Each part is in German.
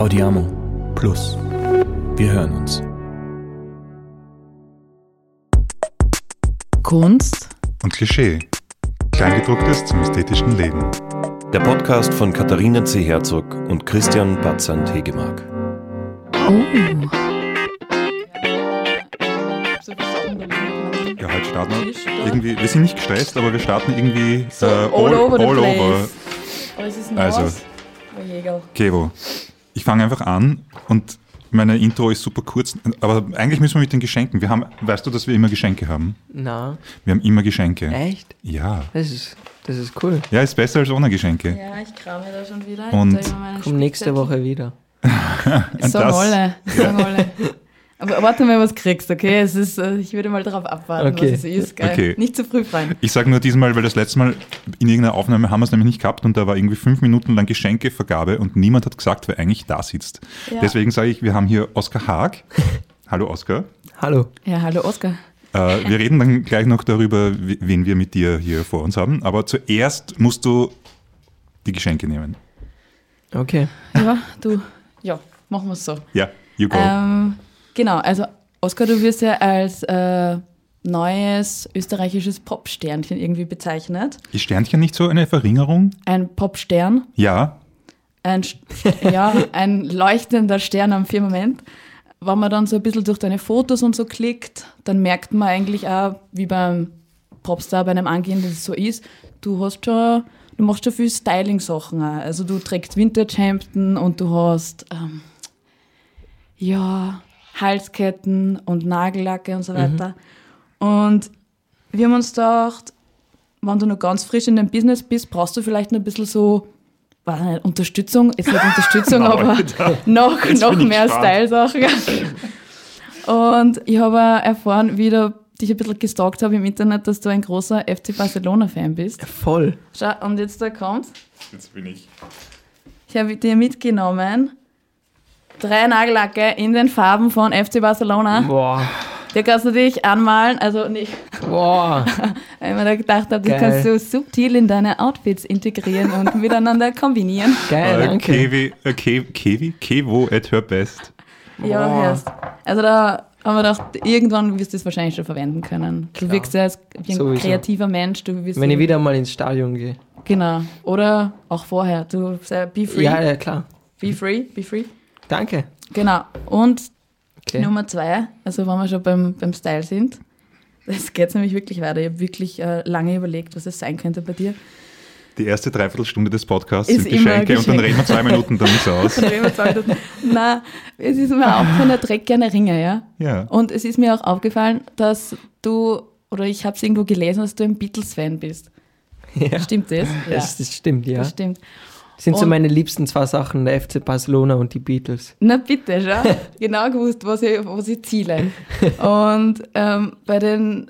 Audiamo Plus. Wir hören uns. Kunst und Klischee. Kleingedrucktes zum ästhetischen Leben. Der Podcast von Katharina C. Herzog und Christian Batzand Hegemark. Oh. Ja, heute starten wir irgendwie, wir sind nicht gestresst, aber wir starten irgendwie So, äh, all over the place. over. Aber es ist Also. Oh Jägerl. Kevo, ich fange einfach an und meine Intro ist super kurz, aber eigentlich müssen wir mit den Geschenken. Wir haben, weißt du, dass wir immer Geschenke haben? Na, Wir haben immer Geschenke. echt? Ja. Das ist, das ist cool. Ja, ist besser als ohne Geschenke. Ja, ich krame da schon wieder. Und- Komm nächste. Woche wieder. Sagen das- alle. Sagen alle. Aber warte mal, was kriegst, okay? Es ist, äh, ich würde mal darauf abwarten, Okay. was es ist. Gell? Okay. Nicht zu früh freuen. Ich sage nur diesmal, weil das letzte Mal in irgendeiner Aufnahme haben wir es nämlich nicht gehabt und da war irgendwie fünf Minuten lang Geschenkevergabe und niemand hat gesagt, wer eigentlich da sitzt. Ja. Deswegen sage ich, wir haben hier Oskar Haag. Hallo Oskar. Hallo. Ja, hallo Oskar. Äh, wir reden dann gleich noch darüber, we- wen wir mit dir hier vor uns haben. Aber zuerst musst du die Geschenke nehmen. Okay. Ja, du. Ja, machen wir es so. Ja, you go. Ähm, genau, also Oskar, du wirst ja als äh, neues österreichisches Popsternchen irgendwie bezeichnet. Ist Sternchen nicht so eine Verringerung? Ein Popstern, Ja. ein, St- ja, ein leuchtender Stern am Firmament. Wenn man dann so ein bisschen durch deine Fotos und so klickt, dann merkt man eigentlich auch, wie beim Popstar, bei einem Angehenden das so ist, du hast schon, du machst schon viel Styling-Sachen auch. Also du trägst Vintage-Hemden und du hast, ähm, ja, Halsketten und Nagellacke und so weiter. Und wir haben uns gedacht, wenn du noch ganz frisch in dem Business bist, brauchst du vielleicht noch ein bisschen so, weiß nicht, Unterstützung, jetzt nicht Unterstützung, aber noch, Jetzt noch bin ich mehr. Style-Sachen. Und ich habe auch erfahren, wie du dich ein bisschen gestalkt habe im Internet, dass du ein großer FC Barcelona-Fan bist. Voll. Schau, und jetzt da kommt's. Jetzt bin ich. Ich habe dir mitgenommen drei Nagellacke in den Farben von FC Barcelona. Boah. Die kannst du dich anmalen, also nicht, Boah. weil ich mir da gedacht habe, die kannst du subtil in deine Outfits integrieren und miteinander kombinieren. Geil, Äh, danke. Kevi, äh, Ke- Kevi? Kevo at her best. Ja, hörst. Also da haben wir gedacht, irgendwann wirst du es wahrscheinlich schon verwenden können. Du Klar. wirkst ja als wie ein Sowieso. kreativer Mensch. Du wirst Wenn ich wieder mal ins Stadion gehe. Genau. Oder auch vorher. Du sei- be free. Ja, ja, klar. Be free, be free. Danke. Genau. Und Okay. Nummer zwei, also wenn wir schon beim, beim Style sind, das geht nämlich wirklich weiter. Ich habe wirklich äh, lange überlegt, was es sein könnte bei dir. Die erste Dreiviertelstunde des Podcasts Ist sind immer ein Geschenke und dann reden wir zwei Minuten, dann ist aus. Dann reden wir zwei Minuten. Nein, es ist mir auch von der Dreck gerne Ringe, ja. Ja. Und es ist mir auch aufgefallen, dass du, oder ich habe es irgendwo gelesen, dass du ein Beatles-Fan bist. Ja. Stimmt das? Das, das stimmt, ja. Das stimmt. Sind so Und- meine liebsten zwei Sachen, der FC Barcelona und die Beatles. Na bitte, schau. Genau gewusst, was ich, was ich ziele. Und ähm, bei den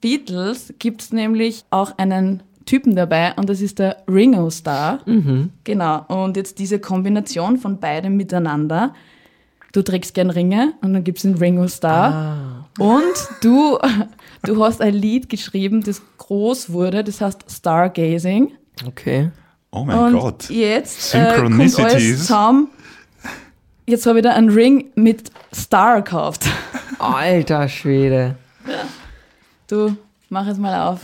Beatles gibt es nämlich auch einen Typen dabei und das ist der Ringo Starr. Mhm. Genau. Und jetzt diese Kombination von beidem miteinander. Du trägst gern Ringe und dann gibt es den Ringo Starr. Ah. Und du, du hast ein Lied geschrieben, das groß wurde, das heißt Stargazing. Okay. Oh mein und Gott. jetzt äh, kommt alles zusammen. Jetzt habe ich da einen Ring mit Star gekauft. Alter Schwede. Du, mach es mal auf.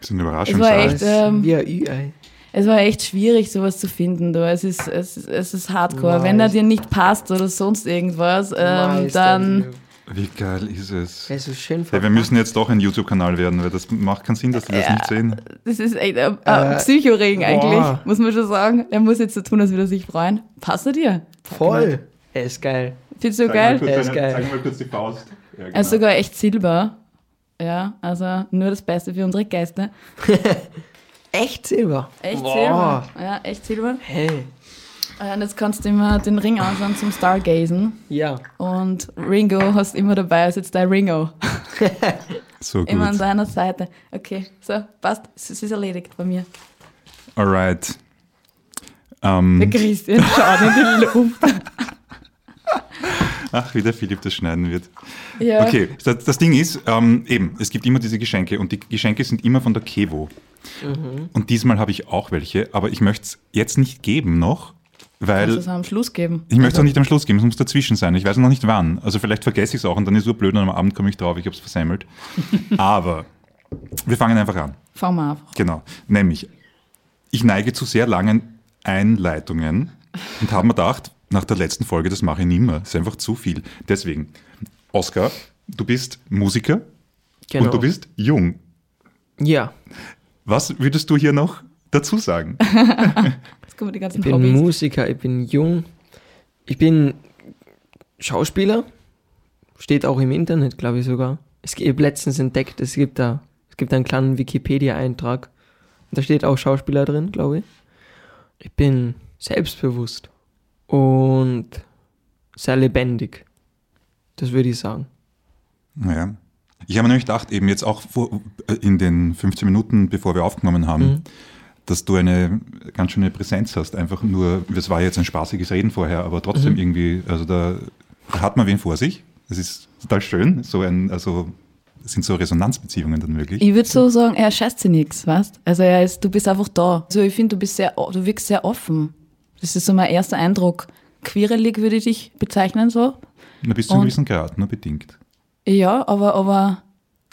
Bisschen Es Überraschung. war Sarah. echt, ähm, Ü-Ei. es war echt schwierig, sowas zu finden. Du. Es, ist, es, ist, es ist hardcore. Nice. Wenn er dir nicht passt oder sonst irgendwas, ähm, Nice, dann... Wie geil ist es? Der ist schön Ja, wir müssen jetzt doch ein YouTube-Kanal werden, weil das macht keinen Sinn, dass die das Ja. nicht sehen. Das ist echt ein, ein Äh, Psychoring eigentlich, boah. muss man schon sagen. Er muss jetzt so tun, als würde er sich freuen. Passt er dir? Voll. Er ist geil. Findest du geil? Er ist geil. mal kurz die Faust. Ja, genau. Er ist sogar echt Silber. Ja, also nur das Beste für unsere Geister. Echt Silber. Echt Boah. Silber. Ja, echt Silber. Hey. Äh, Und jetzt kannst du immer den Ring anschauen zum Stargazen. Ja. Und Ringo hast immer dabei, ist jetzt dein Ringo. so gut. Immer an deiner Seite. Okay, so, passt. Es ist erledigt bei mir. Alright. Ähm, Der Christian schaut in die Luft. ach, wie der Philipp das schneiden wird. Ja. Okay, das, das Ding ist, ähm, eben, es gibt immer diese Geschenke und die Geschenke sind immer von der Kevo. Und diesmal habe ich auch welche, aber ich möchte es jetzt nicht geben noch, Kannst weil du es am Schluss geben? ich möchte es auch nicht am Schluss geben, es muss dazwischen sein. Ich weiß noch nicht wann. Also vielleicht vergesse ich es auch und dann ist es so blöd und am Abend komme ich drauf, ich habe es versemmelt. Aber wir fangen einfach an. Fangen wir einfach. Genau. Nämlich, ich neige zu sehr langen Einleitungen und habe mir gedacht, nach der letzten Folge, das mache ich nicht mehr. Das ist einfach zu viel. Deswegen, Oskar, du bist Musiker Genau. und du bist jung. Ja, Was würdest du hier noch dazu sagen? Jetzt kommen die ganzen ich bin Hobbys. Musiker, ich bin jung. Ich bin Schauspieler. Steht auch im Internet, glaube ich sogar. Es gibt ich hab letztens entdeckt, es gibt da, es gibt einen kleinen Wikipedia-Eintrag. Da steht auch Schauspieler drin, glaube ich. Ich bin selbstbewusst und sehr lebendig. Das würde ich sagen. Naja. Ich habe mir nämlich gedacht, eben jetzt auch vor, äh, in den 15 Minuten, bevor wir aufgenommen haben, Mhm. Dass du eine ganz schöne Präsenz hast. Einfach nur, das war jetzt ein spaßiges Reden vorher, aber trotzdem Mhm. irgendwie, also da, da hat man wen vor sich. Das ist total schön. So ein, also sind so Resonanzbeziehungen dann wirklich. Ich würde so sagen, er scheißt sich nichts, weißt Also er ist, du bist einfach da. Also ich finde, du bist sehr, du wirkst sehr offen. Das ist so mein erster Eindruck. Quirelig würde ich dich bezeichnen so. Na, bis zu einem gewissen Grad, nur bedingt. Ja, aber, aber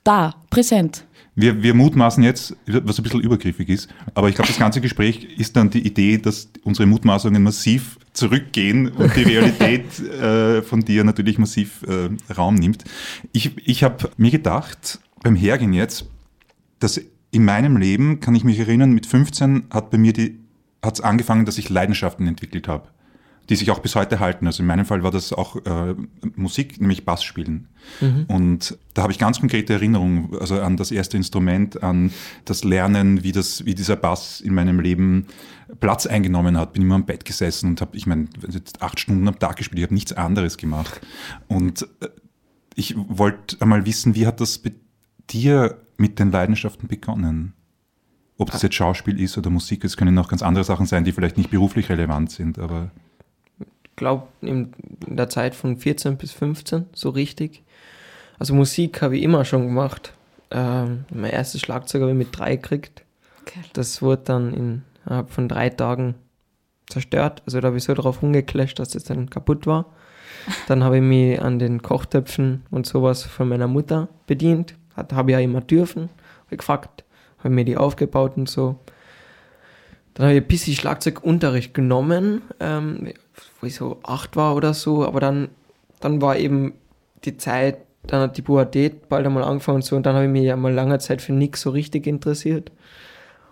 da, präsent. Wir, wir mutmaßen jetzt, was ein bisschen übergriffig ist, aber ich glaube, das ganze Gespräch ist dann die Idee, dass unsere Mutmaßungen massiv zurückgehen und die Realität äh, von dir natürlich massiv äh, Raum nimmt. Ich, ich habe mir gedacht, beim Hergehen jetzt, dass in meinem Leben, kann ich mich erinnern, mit 15 hat bei mir die, hat's angefangen, dass ich Leidenschaften entwickelt habe, die sich auch bis heute halten. Also in meinem Fall war das auch äh, Musik, nämlich Bass spielen. Und da habe ich ganz konkrete Erinnerungen, also an das erste Instrument, an das Lernen, wie, das, wie dieser Bass in meinem Leben Platz eingenommen hat. Bin immer am Bett gesessen und habe, ich meine, jetzt acht Stunden am Tag gespielt, ich habe nichts anderes gemacht. Und äh, ich wollte einmal wissen, wie hat das bei dir mit den Leidenschaften begonnen? Ob das jetzt Schauspiel ist oder Musik, es können auch ganz andere Sachen sein, die vielleicht nicht beruflich relevant sind, aber glaube, in, der Zeit von 14 bis 15, so richtig. Also Musik habe ich immer schon gemacht. Ähm, mein erstes Schlagzeug habe ich mit drei gekriegt. Geil. Das wurde dann in, innerhalb von drei Tagen zerstört. Also da habe ich so drauf rumgeclasht, dass das dann kaputt war. Dann habe ich mich an den Kochtöpfen und sowas von meiner Mutter bedient. Hat, habe ich ja immer dürfen. Habe gefragt, habe mir die aufgebaut und so. Dann habe ich ein bisschen Schlagzeugunterricht genommen, ähm, wo ich so acht war oder so. Aber dann, dann war eben die Zeit, dann hat die Pubertät bald einmal angefangen und so. Und dann habe ich mich ja mal lange Zeit für nichts so richtig interessiert.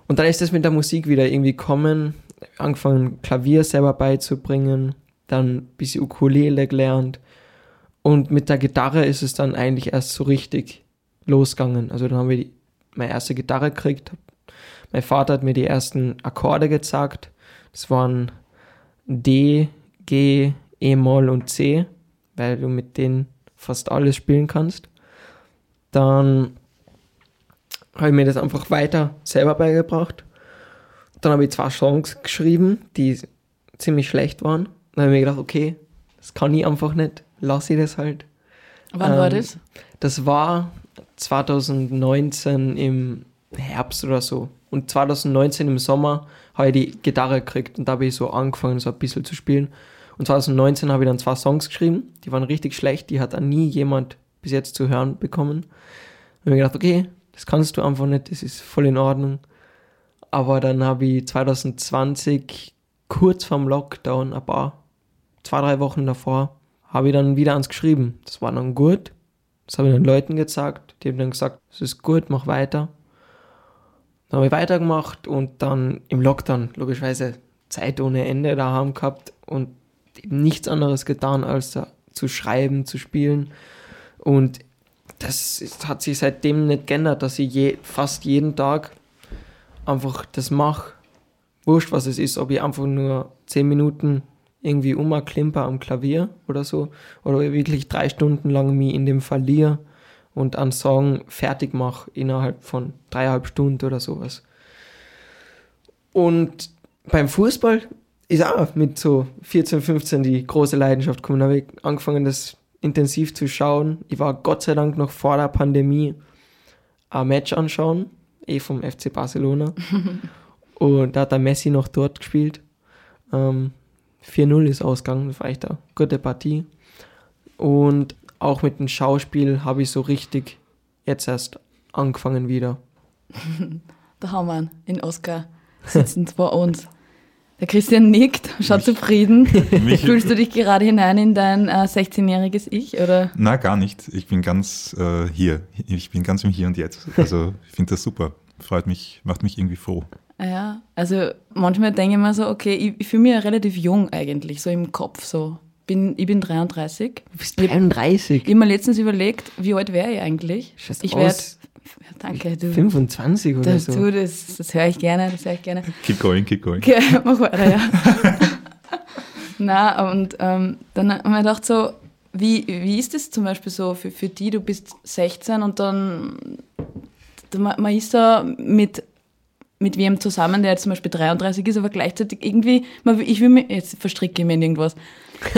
Und dann ist das mit der Musik wieder irgendwie kommen. Angefangen, Klavier selber beizubringen, dann ein bisschen Ukulele gelernt. Und mit der Gitarre ist es dann eigentlich erst so richtig losgegangen. Also dann haben wir meine erste Gitarre gekriegt. Mein Vater hat mir die ersten Akkorde gezeigt. Das waren D, G, E-Moll und C, weil du mit denen fast alles spielen kannst. Dann habe ich mir das einfach weiter selber beigebracht. Dann habe ich zwei Songs geschrieben, die ziemlich schlecht waren. Dann habe ich mir gedacht, okay, das kann ich einfach nicht, lasse ich das halt. Wann war Ähm, das? Das war 2019 im Herbst oder so. Und 2019 im Sommer habe ich die Gitarre gekriegt und da habe ich so angefangen, so ein bisschen zu spielen. Und 2019 habe ich dann zwei Songs geschrieben, die waren richtig schlecht, die hat dann nie jemand bis jetzt zu hören bekommen. Und ich mir gedacht, okay, das kannst du einfach nicht, das ist voll in Ordnung. Aber dann habe ich 2020, kurz vorm Lockdown, ein paar, zwei, drei Wochen davor, habe ich dann wieder ans geschrieben. Das war dann gut. Das habe ich den Leuten gezeigt. Die haben dann gesagt, es ist gut, mach weiter. Dann habe ich weitergemacht und dann im Lockdown, logischerweise, Zeit ohne Ende daheim gehabt und eben nichts anderes getan, als zu schreiben, zu spielen. Und das ist, hat sich seitdem nicht geändert, dass ich je, fast jeden Tag einfach das mache. Wurscht, was es ist, ob ich einfach nur zehn Minuten irgendwie umklimper am Klavier oder so, oder wirklich drei Stunden lang mich in dem verliere und einen Song fertig mache innerhalb von dreieinhalb Stunden oder sowas. Und beim Fußball ist auch mit so 14, 15 die große Leidenschaft gekommen. Da habe ich angefangen, das intensiv zu schauen. Ich war Gott sei Dank noch vor der Pandemie ein Match anschauen, eh vom FC Barcelona. und da hat der Messi noch dort gespielt. Ähm, 4-0 ist ausgegangen, das war echt eine gute Partie. Und auch mit dem Schauspiel habe ich so richtig jetzt erst angefangen wieder. Da haben wir ihn, in Oscar, sitzend vor uns. Der Christian nickt, schaut zufrieden. Mich- Fühlst du dich gerade hinein in dein äh, 16-jähriges Ich? Oder? Na, gar nicht. Ich bin ganz äh, hier. Ich bin ganz im Hier und Jetzt. Also ich finde das super. Freut mich, macht mich irgendwie froh. Ja, also manchmal denke ich mir so, okay, ich, ich fühle mich ja relativ jung eigentlich, so im Kopf. So. Bin, ich bin 33. Du bist 33. Ich habe mir letztens überlegt, wie alt wäre ich eigentlich? Schaust ich werde. Danke, du. 25 oder Das, so. du, das, das höre ich gerne, das höre ich gerne. Keep going, keep going. Okay, mach weiter, ja. Na, und ähm, dann haben wir gedacht so, wie, wie ist das zum Beispiel so für, für die, du bist 16 und dann, da- man, man ist da mit, mit wem zusammen, der jetzt zum Beispiel 33 ist, aber gleichzeitig irgendwie, ich will mich, jetzt verstricke ich mich in irgendwas,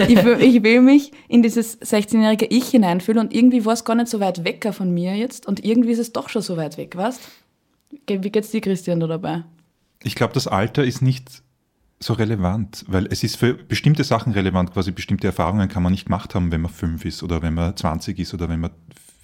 ich will, ich will mich in dieses 16-jährige Ich hineinfühlen und irgendwie war es gar nicht so weit weg von mir jetzt und irgendwie ist es doch schon so weit weg, weißt Wie geht's dir, Christian, da dabei? Ich glaube, das Alter ist nicht so relevant, weil es ist für bestimmte Sachen relevant, quasi bestimmte Erfahrungen kann man nicht gemacht haben, wenn man fünf ist oder wenn man 20 ist oder wenn man.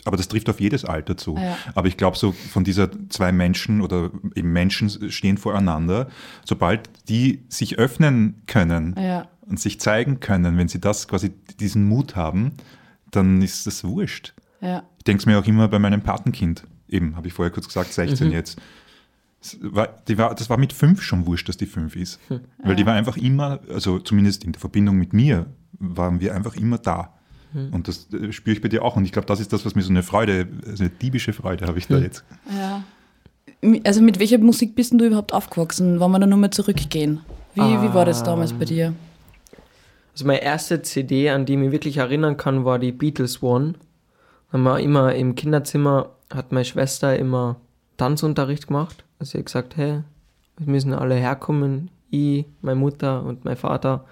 Aber das trifft auf jedes Alter zu. Ja. Aber ich glaube, so von dieser zwei Menschen oder eben Menschen stehen voreinander, sobald die sich öffnen können Ja. Und sich zeigen können, wenn sie das quasi diesen Mut haben, dann ist das wurscht. Ja. Ich denke es mir auch immer bei meinem Patenkind. Eben, habe ich vorher kurz gesagt, 16 jetzt. Es War, die war, das war mit fünf schon wurscht, dass die fünf ist. Weil die war einfach immer, also zumindest in der Verbindung mit mir, waren wir einfach immer da. Und das äh, spüre ich bei dir auch. Und ich glaube, das ist das, was mir so eine Freude, also eine diebische Freude habe ich da jetzt. Ja. Also mit welcher Musik bist denn du überhaupt aufgewachsen? Wollen wir da nur mal zurückgehen? Wie, wie war das damals bei dir? Also meine erste CD, an die ich mich wirklich erinnern kann, war die Beatles One. Haben wir immer im Kinderzimmer, hat meine Schwester immer Tanzunterricht gemacht. Also sie hat gesagt, hey, wir müssen alle herkommen, ich, meine Mutter und mein Vater.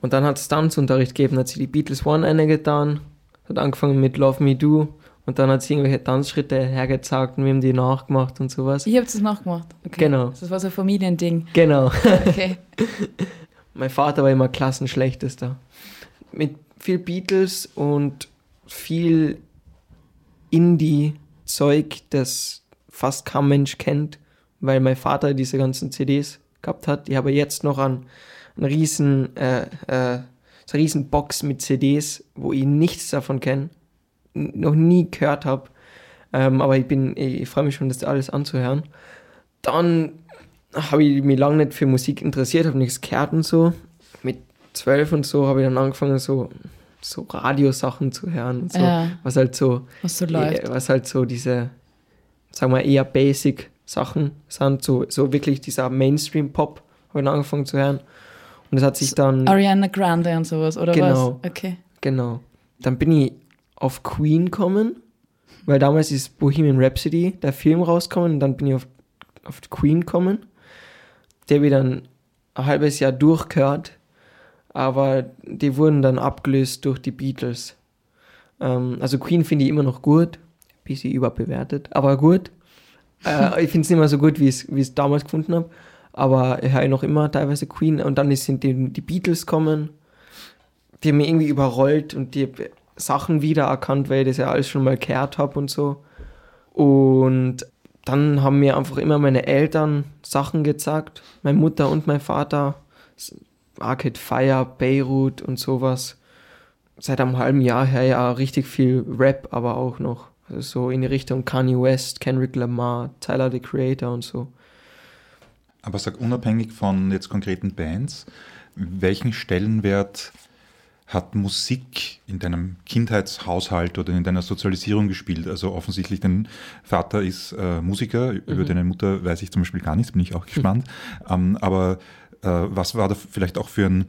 Und dann hat es Tanzunterricht gegeben, hat sie die Beatles One eingetan, hat angefangen mit Love Me Do und dann hat sie irgendwelche Tanzschritte hergezeigt und wir haben die nachgemacht und sowas. Ich habe das nachgemacht. Okay. Genau. Das war so ein Familiending. Genau. Okay. Mein Vater war immer Klassenschlechtester. Mit viel Beatles und viel Indie-Zeug, das fast kein Mensch kennt, weil mein Vater diese ganzen CDs gehabt hat. Ich habe jetzt noch einen, einen riesen, äh, äh, so eine riesen Box mit CDs, wo ich nichts davon kenne, noch nie gehört habe. Ähm, aber ich bin, ich, ich freue mich schon, das alles anzuhören. Dann habe ich mich lange nicht für Musik interessiert, habe nichts gehört und so. Mit zwölf und so habe ich dann angefangen, so, so Radiosachen zu hören und so. Ja. Was halt so, Was so läuft. eh, was halt so diese, sagen wir eher basic Sachen sind, so, so wirklich dieser Mainstream-Pop habe ich dann angefangen zu hören. Und das hat sich dann, Ariana Grande und sowas, oder Genau. was? Okay. genau, dann bin ich auf Queen gekommen, weil damals ist Bohemian Rhapsody, der Film rausgekommen, und dann bin ich auf, auf Queen gekommen. Der habe ich dann ein halbes Jahr durchgehört, aber die wurden dann abgelöst durch die Beatles. Ähm, also Queen finde ich immer noch gut, bisschen überbewertet, aber gut. äh, ich finde es nicht mehr so gut, wie ich es damals gefunden habe, aber ich höre noch immer teilweise Queen und dann sind die, die Beatles kommen, die haben mich irgendwie überrollt und die Sachen wiedererkannt, weil ich das ja alles schon mal gehört habe und so. Und dann haben mir einfach immer meine Eltern Sachen gezeigt, meine Mutter und mein Vater, Arcade Fire, Beirut und sowas. Seit einem halben Jahr her ja richtig viel Rap, aber auch noch so in die Richtung Kanye West, Kendrick Lamar, Tyler the Creator und so. Aber sag unabhängig von jetzt konkreten Bands, welchen Stellenwert hat Musik in deinem Kindheitshaushalt oder in deiner Sozialisierung gespielt? Also offensichtlich dein Vater ist äh, Musiker, über deine Mutter weiß ich zum Beispiel gar nichts, bin ich auch gespannt. Ähm, aber äh, was war da vielleicht auch für ein,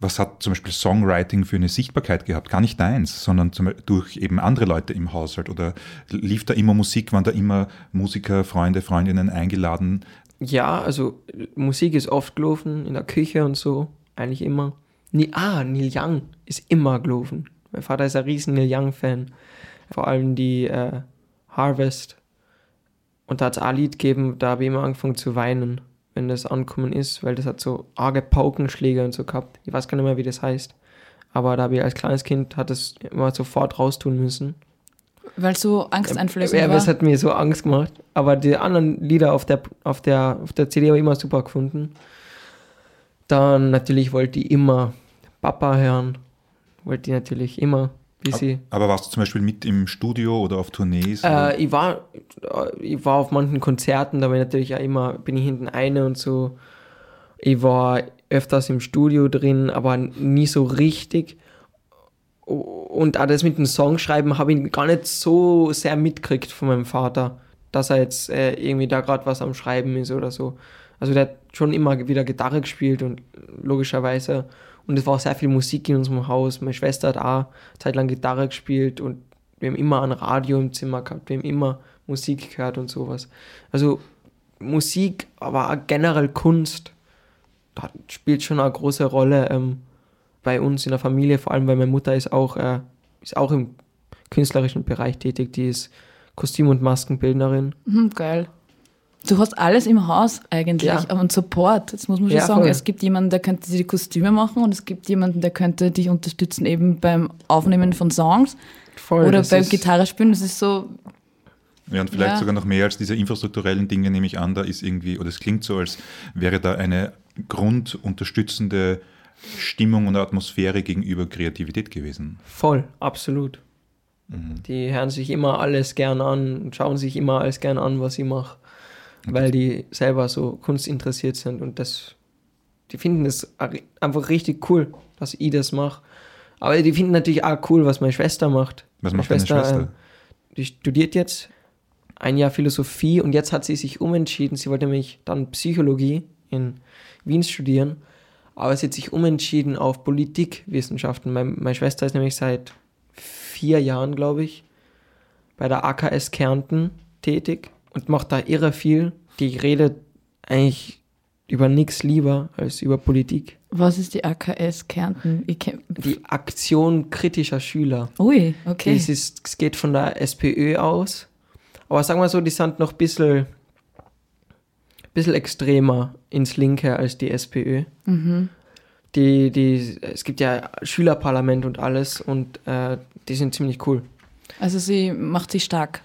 was hat zum Beispiel Songwriting für eine Sichtbarkeit gehabt? Gar nicht deins, sondern zum, durch eben andere Leute im Haushalt oder lief da immer Musik, waren da immer Musiker, Freunde, Freundinnen eingeladen? Ja, also äh, Musik ist oft gelaufen, in der Küche und so, eigentlich immer. Ah, Neil Young ist immer gelaufen. Mein Vater ist ein riesen Neil Young-Fan. Vor allem die äh, Harvest. Und da hat es ein Lied gegeben, da habe ich immer angefangen zu weinen. wenn das angekommen ist, weil das hat so arge Paukenschläge und so gehabt. Ich weiß gar nicht mehr, wie das heißt. Aber da habe ich als kleines Kind hat es immer sofort raustun müssen. Weil so angsteinflößend Ja, war. das hat mir so Angst gemacht. Aber die anderen Lieder auf der, auf der, auf der CD habe ich immer super gefunden. Dann natürlich wollte ich immer Papa hören. Wollte ich natürlich immer, wie sie. Aber warst du zum Beispiel mit im Studio oder auf Tournees? oder? Äh, ich, war, ich war auf manchen Konzerten, da war ich natürlich auch immer, bin ich hinten eine und so. Ich war öfters im Studio drin, aber nie so richtig. Und auch das mit dem Songschreiben habe ich gar nicht so sehr mitgekriegt von meinem Vater, dass er jetzt äh, irgendwie da gerade was am Schreiben ist oder so. Also der hat schon immer wieder Gitarre gespielt und logischerweise. Und es war auch sehr viel Musik in unserem Haus. Meine Schwester hat auch zeitlang Gitarre gespielt und wir haben immer ein Radio im Zimmer gehabt. Wir haben immer Musik gehört und sowas. Also Musik, aber generell Kunst, da spielt schon eine große Rolle ähm, bei uns in der Familie, vor allem weil meine Mutter ist auch, äh, ist auch im künstlerischen Bereich tätig. Die ist Kostüm- und Maskenbildnerin. Mhm, geil. Du hast alles im Haus eigentlich, Ja. aber und Support. Das muss man schon Ja, sagen. voll. Es gibt jemanden, der könnte dir die Kostüme machen und es gibt jemanden, der könnte dich unterstützen eben beim Aufnehmen von Songs Voll, oder beim Gitarre spielen. Das ist so, Ja, und vielleicht Ja. sogar noch mehr als diese infrastrukturellen Dinge nehme ich an, da ist irgendwie, oder es klingt so, als wäre da eine grundunterstützende Stimmung und Atmosphäre gegenüber Kreativität gewesen. Voll, absolut. Mhm. Die hören sich immer alles gern an und schauen sich immer alles gern an, was ich mache, weil die selber so kunstinteressiert sind und das, die finden es einfach richtig cool, dass ich das mache. Aber die finden natürlich auch cool, was meine Schwester macht. Was Meine macht deine Schwester? ähm, die studiert jetzt ein Jahr Philosophie und jetzt hat sie sich umentschieden. Sie wollte nämlich dann Psychologie in Wien studieren, aber sie hat sich umentschieden auf Politikwissenschaften. Mein, meine Schwester ist nämlich seit vier Jahren, glaube ich, bei der AKS Kärnten tätig und macht da irre viel. Die redet eigentlich über nichts lieber als über Politik. was ist die AKS Kärnten? Die Aktion kritischer Schüler. ui, okay. Das ist, es geht von der SPÖ aus. Aber sagen wir so, die sind noch ein bisschen, bisschen extremer ins Linke als die SPÖ. Mhm. Die, die, es gibt ja Schülerparlament und alles und äh, die sind ziemlich cool. Also sie macht sich stark.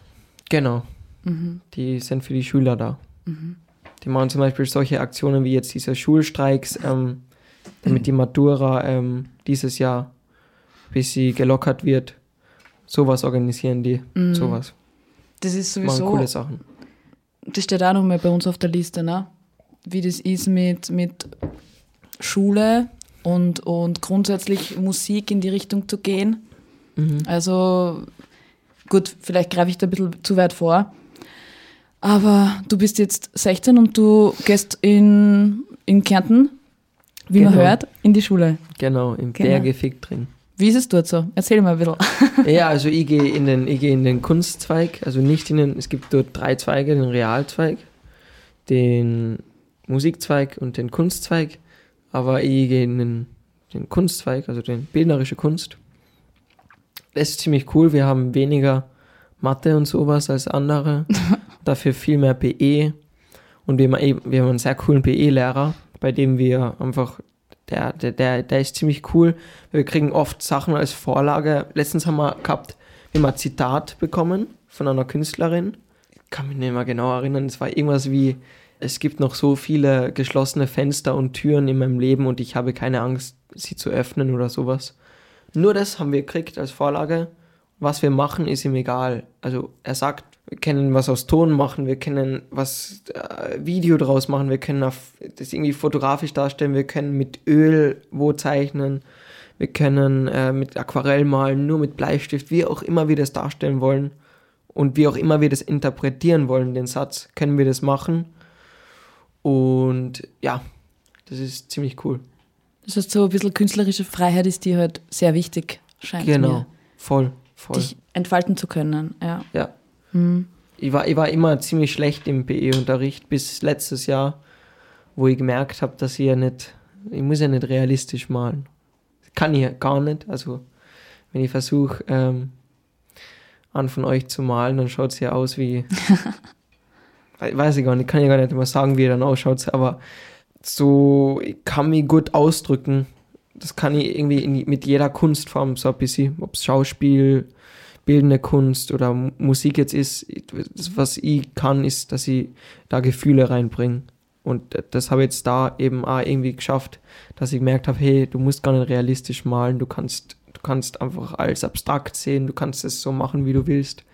Genau. Mhm. Die sind für die Schüler da. Die machen zum Beispiel solche Aktionen wie jetzt diese Schulstreiks, ähm, damit die Matura ähm, dieses Jahr, bis sie gelockert wird, sowas organisieren die. Mhm. Sowas. Das ist Machen sowieso, coole Sachen. das steht auch noch mal bei uns auf der Liste, ne? wie das ist mit, mit Schule und, und grundsätzlich Musik in die Richtung zu gehen. Mhm. Also gut, vielleicht greife ich da ein bisschen zu weit vor. Aber du bist jetzt 16 und du gehst in, in Kärnten, wie man Genau. hört, in die Schule. Genau, im Genau. Bergefick drin. Wie ist es dort so? Erzähl mal ein bisschen. ja, also ich gehe in den, ich gehe in den Kunstzweig, also nicht in den, es gibt dort drei Zweige, den Realzweig, den Musikzweig und den Kunstzweig, aber ich gehe in den, den Kunstzweig, also den bildnerische Kunst. Das ist ziemlich cool, wir haben weniger Mathe und sowas als andere, dafür viel mehr PE und wir haben, eh- wir haben einen sehr coolen PE-Lehrer, bei dem wir einfach, der, der, der, der ist ziemlich cool, wir kriegen oft Sachen als Vorlage. Letztens haben wir gehabt, wir haben ein Zitat bekommen von einer Künstlerin. Ich kann mich nicht mehr genau erinnern. Es war irgendwas wie, es gibt noch so viele geschlossene Fenster und Türen in meinem Leben und ich habe keine Angst, sie zu öffnen oder sowas. Nur das haben wir gekriegt als Vorlage. Was wir machen, ist ihm egal. Also er sagt, wir können was aus Ton machen, wir können was äh, Video draus machen, wir können das irgendwie fotografisch darstellen, wir können mit Öl wo zeichnen, wir können äh, mit Aquarell malen, nur mit Bleistift, wie auch immer wir das darstellen wollen und wie auch immer wir das interpretieren wollen, den Satz, können wir das machen. Und ja, das ist ziemlich cool. Das heißt, so ein bisschen künstlerische Freiheit ist dir halt sehr wichtig, scheint Genau, mir. voll, voll. Dich entfalten zu können, ja. Ja. Hm. Ich war, ich war immer ziemlich schlecht im PE-Unterricht bis letztes Jahr, wo ich gemerkt habe, dass ich ja nicht, ich muss ja nicht realistisch malen. Kann ich ja gar nicht. Also wenn ich versuche, ähm, an von euch zu malen, dann schaut es ja aus wie, we- weiß ich gar nicht, kann ich gar nicht immer sagen, wie er dann ausschaut, aber so, ich kann mich gut ausdrücken. Das kann ich irgendwie in, mit jeder Kunstform so ein bisschen, ob es Schauspiel, bildende Kunst oder Musik jetzt ist. Das, was ich kann, ist, dass ich da Gefühle reinbringe. Und das habe ich jetzt da eben auch irgendwie geschafft, dass ich gemerkt habe, hey, du musst gar nicht realistisch malen, du kannst, du kannst einfach alles abstrakt sehen, du kannst es so machen, wie du willst.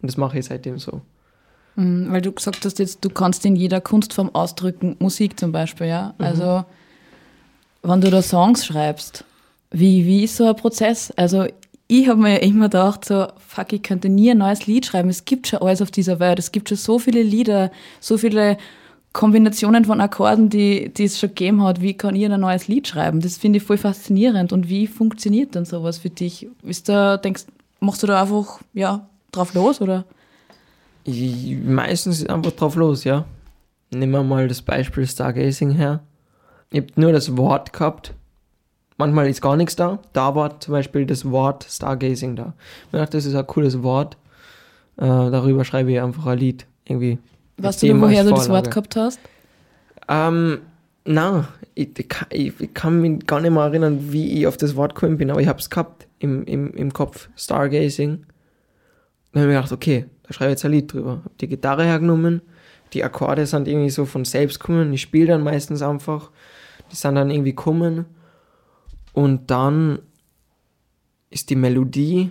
Und das mache ich seitdem so. Mhm, weil du gesagt hast jetzt, du kannst in jeder Kunstform ausdrücken, Musik zum Beispiel, ja. Also, wenn du da Songs schreibst, wie, wie ist so ein Prozess? Also, ich habe mir immer gedacht, so, fuck, ich könnte nie ein neues Lied schreiben. Es gibt schon alles auf dieser Welt. Es gibt schon so viele Lieder, so viele Kombinationen von Akkorden, die, die es schon gegeben hat. Wie kann ich ein neues Lied schreiben? Das finde ich voll faszinierend. Und wie funktioniert dann sowas für dich? Ist da, denkst, machst du da einfach, ja, drauf los, oder? Ich, meistens ist einfach drauf los, ja. Nehmen wir mal das Beispiel Stargazing her. Ich habe nur das Wort gehabt. Manchmal ist gar nichts da. Da war zum Beispiel das Wort Stargazing da. Ich dachte, das ist ein cooles Wort. Äh, darüber schreibe ich einfach ein Lied. Irgendwie. Weißt du, dem woher du das. Wort gehabt hast? Ähm, na, ich, ich, ich kann mich gar nicht mehr erinnern, wie ich auf das Wort gekommen bin, aber ich habe es gehabt im, im, im Kopf. Stargazing. Dann habe ich mir gedacht, okay, da schreibe ich jetzt ein Lied drüber. Habe die Gitarre hergenommen, die Akkorde sind irgendwie so von selbst gekommen. Ich spiele dann meistens einfach. Die sind dann irgendwie gekommen. Und dann ist die Melodie,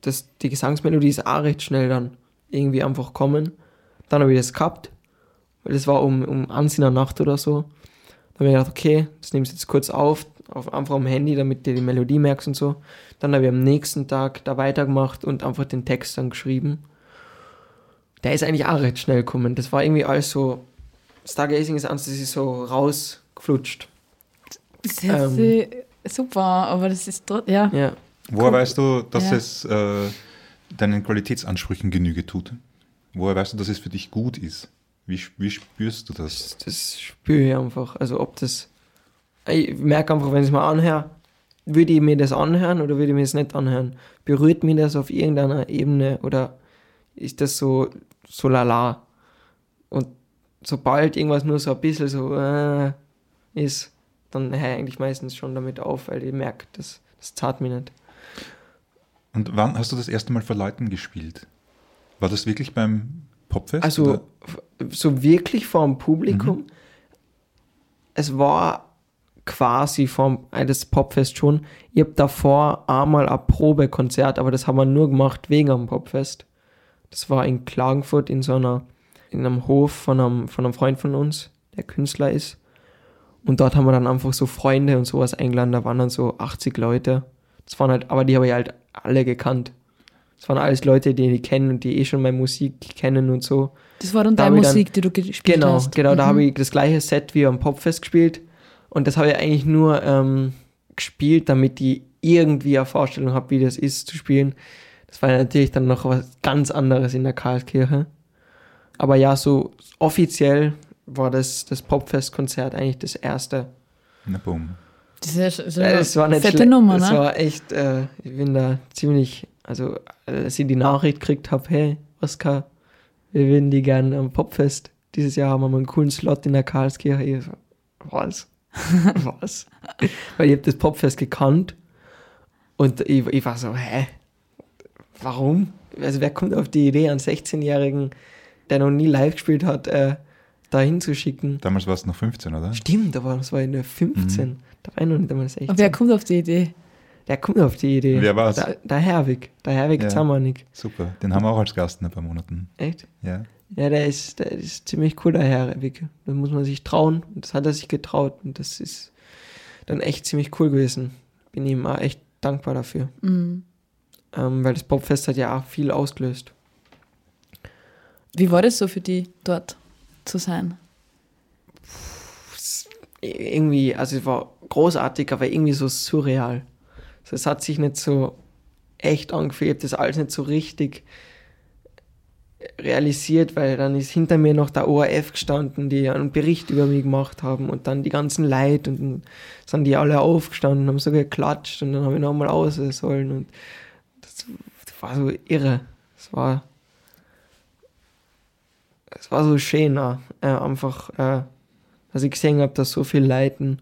das, die Gesangsmelodie ist auch recht schnell dann irgendwie einfach kommen. Dann habe ich das gehabt, weil das war um, um eins in der Nacht oder so. Dann habe ich gedacht, okay, das nimmst du jetzt kurz auf, auf einfach am Handy, damit du die Melodie merkst und so. Dann habe ich am nächsten Tag da weitergemacht und einfach den Text dann geschrieben. Der ist eigentlich auch recht schnell gekommen. Das war irgendwie alles so, Stargazing ist eins, das ist so rausgeflutscht. Das hört sich super, aber das ist trotzdem, ja. Ja. Woher weißt du, dass Ja. es äh, deinen Qualitätsansprüchen Genüge tut? Woher weißt du, dass es für dich gut ist? Wie, wie spürst du das? Das, das spüre ich einfach. Also ob das. Ich merke einfach, wenn ich es mal anhöre, würde ich mir das anhören oder würde ich mir das nicht anhören? Berührt mich das auf irgendeiner Ebene oder ist das so, so lala? Und sobald irgendwas nur so ein bisschen so äh, ist, dann höre ich eigentlich meistens schon damit auf, weil ich merke, das, das zahlt mich nicht. Und wann hast du das erste Mal vor Leuten gespielt? War das wirklich beim Popfest? Also oder? so wirklich vor dem Publikum. Es war quasi vom äh, das Popfest schon. Ich habe davor einmal ein Probekonzert, aber das haben wir nur gemacht wegen am Popfest. Das war in Klagenfurt in so einer in einem Hof von einem, von einem Freund von uns, der Künstler ist. Und dort haben wir dann einfach so Freunde und sowas eingeladen. Da waren dann so 80 Leute. Das waren halt, aber die habe ich halt alle gekannt. Das waren alles Leute, die ich kenne und die eh schon meine Musik kennen und so. Das war dann Da deine ich dann- Musik, die du gespielt Genau, hast. genau, da Mhm. habe ich das gleiche Set wie am Popfest gespielt. Und das habe ich eigentlich nur ähm, gespielt, damit ich irgendwie eine Vorstellung habe, wie das ist zu spielen. Das war natürlich dann noch was ganz anderes in der Karlskirche. Aber ja, so offiziell war das, das Popfest-Konzert eigentlich das erste. Na bumm. Das ist ja so Äh, eine Das war nicht fette Nummer, Das ne? war echt, äh, ich bin da ziemlich, also als ich die Nachricht gekriegt habe, hey, Oskar, wir würden die gerne am Popfest. Dieses Jahr haben wir mal einen coolen Slot in der Karlskirche. Ich so, was? was? Weil ich habe das Popfest gekannt und ich, ich war so, hä? Warum? Also wer kommt auf die Idee, einen 16-Jährigen, der noch nie live gespielt hat, äh, da hinzuschicken? Damals warst du noch 15, oder? Stimmt, da war, das war in der 15. Da war ich noch nicht einmal 16. Und wer kommt auf die Idee? Der kommt auf die Idee. Wer war's? Der, der Herwig. Der Herwig Ja. Zamanik. Super. Den haben wir auch als Gast in ein paar Monaten. Echt? Ja. Ja, der ist, der ist ziemlich cool, der Herwig. Da muss man sich trauen. Und das hat er sich getraut. Und das ist dann echt ziemlich cool gewesen. Bin ihm auch echt dankbar dafür. Mhm. Ähm, weil das Popfest hat ja auch viel ausgelöst. Wie war das so für die, dort zu sein? Irgendwie, also es war großartig, aber irgendwie so surreal. Also es hat sich nicht so echt angefühlt, das alles nicht so richtig realisiert, weil dann ist hinter mir noch der ORF gestanden, die einen Bericht über mich gemacht haben und dann die ganzen Leute und dann sind die alle aufgestanden, haben so geklatscht und dann habe ich nochmal aus sollen und das, das war so irre. Es war es war so schön, äh, einfach, äh, dass ich gesehen habe, dass so viel Leuten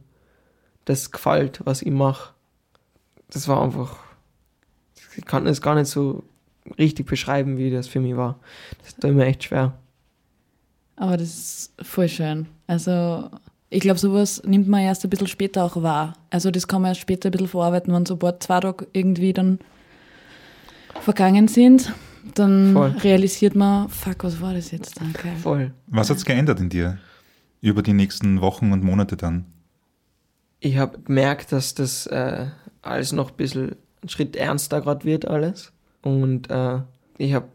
das gefällt, was ich mache. Das war einfach, ich kann es gar nicht so richtig beschreiben, wie das für mich war. Das tut mir echt schwer. Aber das ist voll schön. Also, ich glaube, sowas nimmt man erst ein bisschen später auch wahr. Also, das kann man erst später ein bisschen verarbeiten, wenn so ein paar zwei Tage irgendwie dann vergangen sind. Dann Voll. realisiert man, fuck, was war das jetzt? Danke. Voll. Was hat's geändert in dir über die nächsten Wochen und Monate dann? Ich habe gemerkt, dass das äh, alles noch ein bisschen ein Schritt ernster gerade wird alles. Und äh, ich habe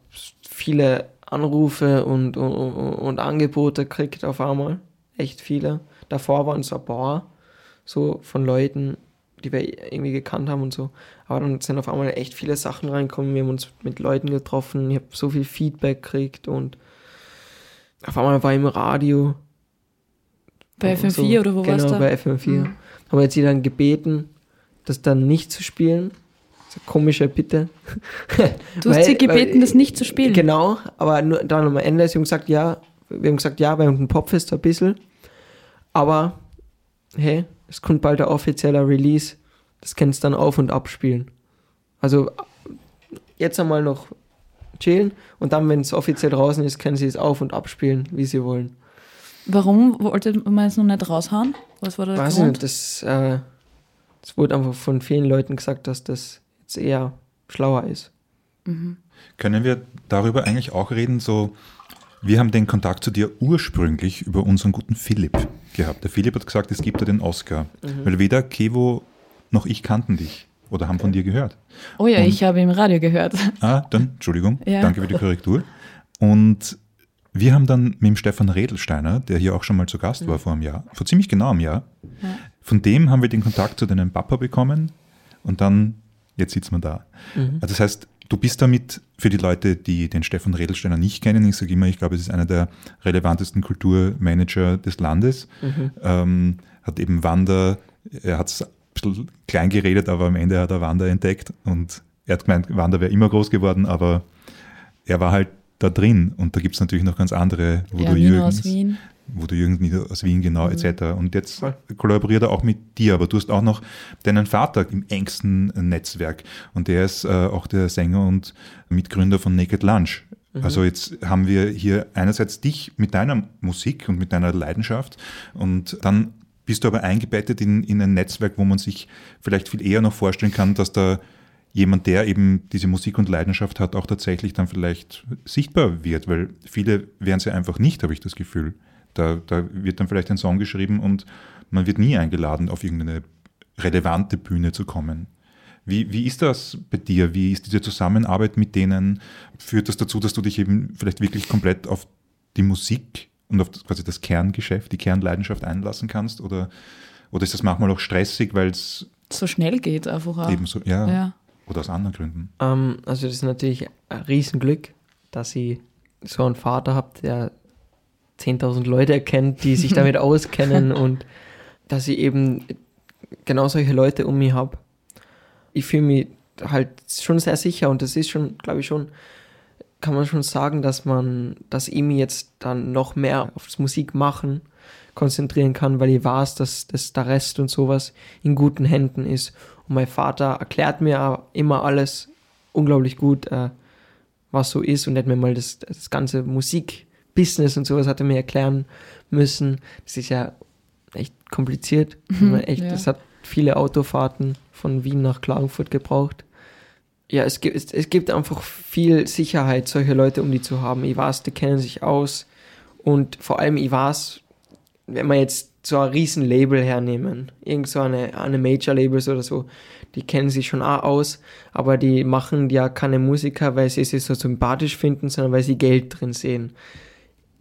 viele Anrufe und, und, und Angebote gekriegt auf einmal. Echt viele. Davor waren es ein paar, so von Leuten, die wir irgendwie gekannt haben und so. Aber dann sind auf einmal echt viele Sachen reingekommen. Wir haben uns mit Leuten getroffen. Ich habe so viel Feedback gekriegt und auf einmal war ich im Radio. Bei Und FM4 oder wo genau, warst du? bei FM4. Mhm. Haben wir jetzt dann gebeten, das dann nicht zu spielen. Das ist eine komische Bitte. Du hast Weil- sie gebeten, weil- das nicht zu spielen. Genau, aber nur, dann am Ende, sie haben gesagt, ja, wir haben gesagt, ja, bei einem Popfest ein bisschen. Aber, hey, es kommt bald ein offizieller Release. Das kannst du dann auf- und abspielen. Also, jetzt einmal noch chillen und dann, wenn es offiziell draußen ist, können sie es auf- und abspielen, wie sie wollen. Warum wollte man es noch nicht raushauen? Was war der Weiß Grund? nicht, das, äh, das wurde einfach von vielen Leuten gesagt, dass das jetzt eher schlauer ist. Können wir darüber eigentlich auch reden? So, wir haben den Kontakt zu dir ursprünglich über unseren guten Philipp gehabt. Der Philipp hat gesagt, es gibt da den Oscar. Weil weder Kevo noch ich kannten dich oder haben von dir gehört. Oh ja, Und- ich habe im Radio gehört. Ah, dann, Entschuldigung, Ja. danke für die Korrektur. Und wir haben dann mit dem Stefan Redelsteiner, der hier auch schon mal zu Gast war vor einem Jahr, vor ziemlich genau einem Jahr, Ja. von dem haben wir den Kontakt zu deinem Papa bekommen und dann, jetzt sitzt man da. Mhm. Also das heißt, du bist damit für die Leute, die den Stefan Redelsteiner nicht kennen, ich sage immer, ich glaube, es ist einer der relevantesten Kulturmanager des Landes, Mhm. ähm, hat eben Wander, er hat es ein bisschen klein geredet, aber am Ende hat er Wander entdeckt und er hat gemeint, Wander wäre immer groß geworden, aber er war halt da drin und da gibt es natürlich noch ganz andere, wo ja, Jürgens, aus Wien. Wo du Jürgen Nieder aus Wien, genau, etc. Und jetzt kollaboriert er auch mit dir, aber du hast auch noch deinen Vater im engsten Netzwerk und der ist äh, auch der Sänger und Mitgründer von Naked Lunch. Also jetzt haben wir hier einerseits dich mit deiner Musik und mit deiner Leidenschaft und dann bist du aber eingebettet in, in ein Netzwerk, wo man sich vielleicht viel eher noch vorstellen kann, dass da jemand, der eben diese Musik und Leidenschaft hat, auch tatsächlich dann vielleicht sichtbar wird, weil viele wären ja einfach nicht, habe ich das Gefühl. Da, da wird dann vielleicht ein Song geschrieben und man wird nie eingeladen, auf irgendeine relevante Bühne zu kommen. Wie, wie ist das bei dir? Wie ist diese Zusammenarbeit mit denen? Führt das dazu, dass du dich eben vielleicht wirklich komplett auf die Musik und auf das, quasi das Kerngeschäft, die Kernleidenschaft einlassen kannst? Oder, oder ist das manchmal auch stressig, weil es So schnell geht einfach auch. eben so, ja, Ja. oder aus anderen Gründen? Ähm, also das ist natürlich ein Riesenglück, dass ich so einen Vater habe, der 10.000 Leute kennt, die sich damit auskennen und dass ich eben genau solche Leute um mich habe. Ich fühle mich halt schon sehr sicher und das ist schon, glaube ich schon, kann man schon sagen, dass man, dass ich mich jetzt dann noch mehr aufs Musikmachen konzentrieren kann, weil ich weiß, dass, dass der Rest und sowas in guten Händen ist. Und mein Vater erklärt mir immer alles unglaublich gut, äh, was so ist und hat mir mal das, das ganze Musikbusiness und sowas hat er mir erklären müssen. Das ist ja echt kompliziert. Mhm, echt, ja. Das hat viele Autofahrten von Wien nach Klagenfurt gebraucht. Ja, es gibt, es, es gibt einfach viel Sicherheit, solche Leute um die zu haben. Weiß, die kennen sich aus. Und vor allem, weiß, wenn wir jetzt so ein riesen Label hernehmen, irgend so eine, eine Major-Labels oder so, die kennen sich schon auch aus, aber die machen ja keine Musiker, weil sie sie so sympathisch finden, sondern weil sie Geld drin sehen.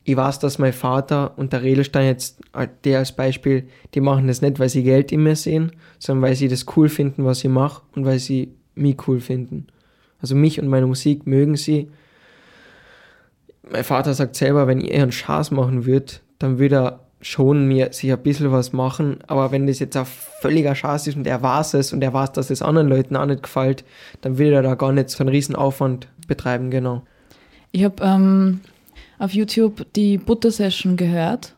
Ich weiß, dass mein Vater und der Redelstein jetzt, äh, der als Beispiel, die machen das nicht, weil sie Geld in mir sehen, sondern weil sie das cool finden, was ich mache und weil sie mich cool finden. Also mich und meine Musik mögen sie. Mein Vater sagt selber, wenn er einen Schaß machen würde, dann würde er schon mir sich ein bisschen was machen, aber wenn das jetzt ein völliger Schaß ist und er weiß es und er weiß, dass es anderen Leuten auch nicht gefällt, dann will er da gar nicht so einen riesen Aufwand betreiben, genau. Ich habe ähm, auf YouTube die Butter-Session gehört.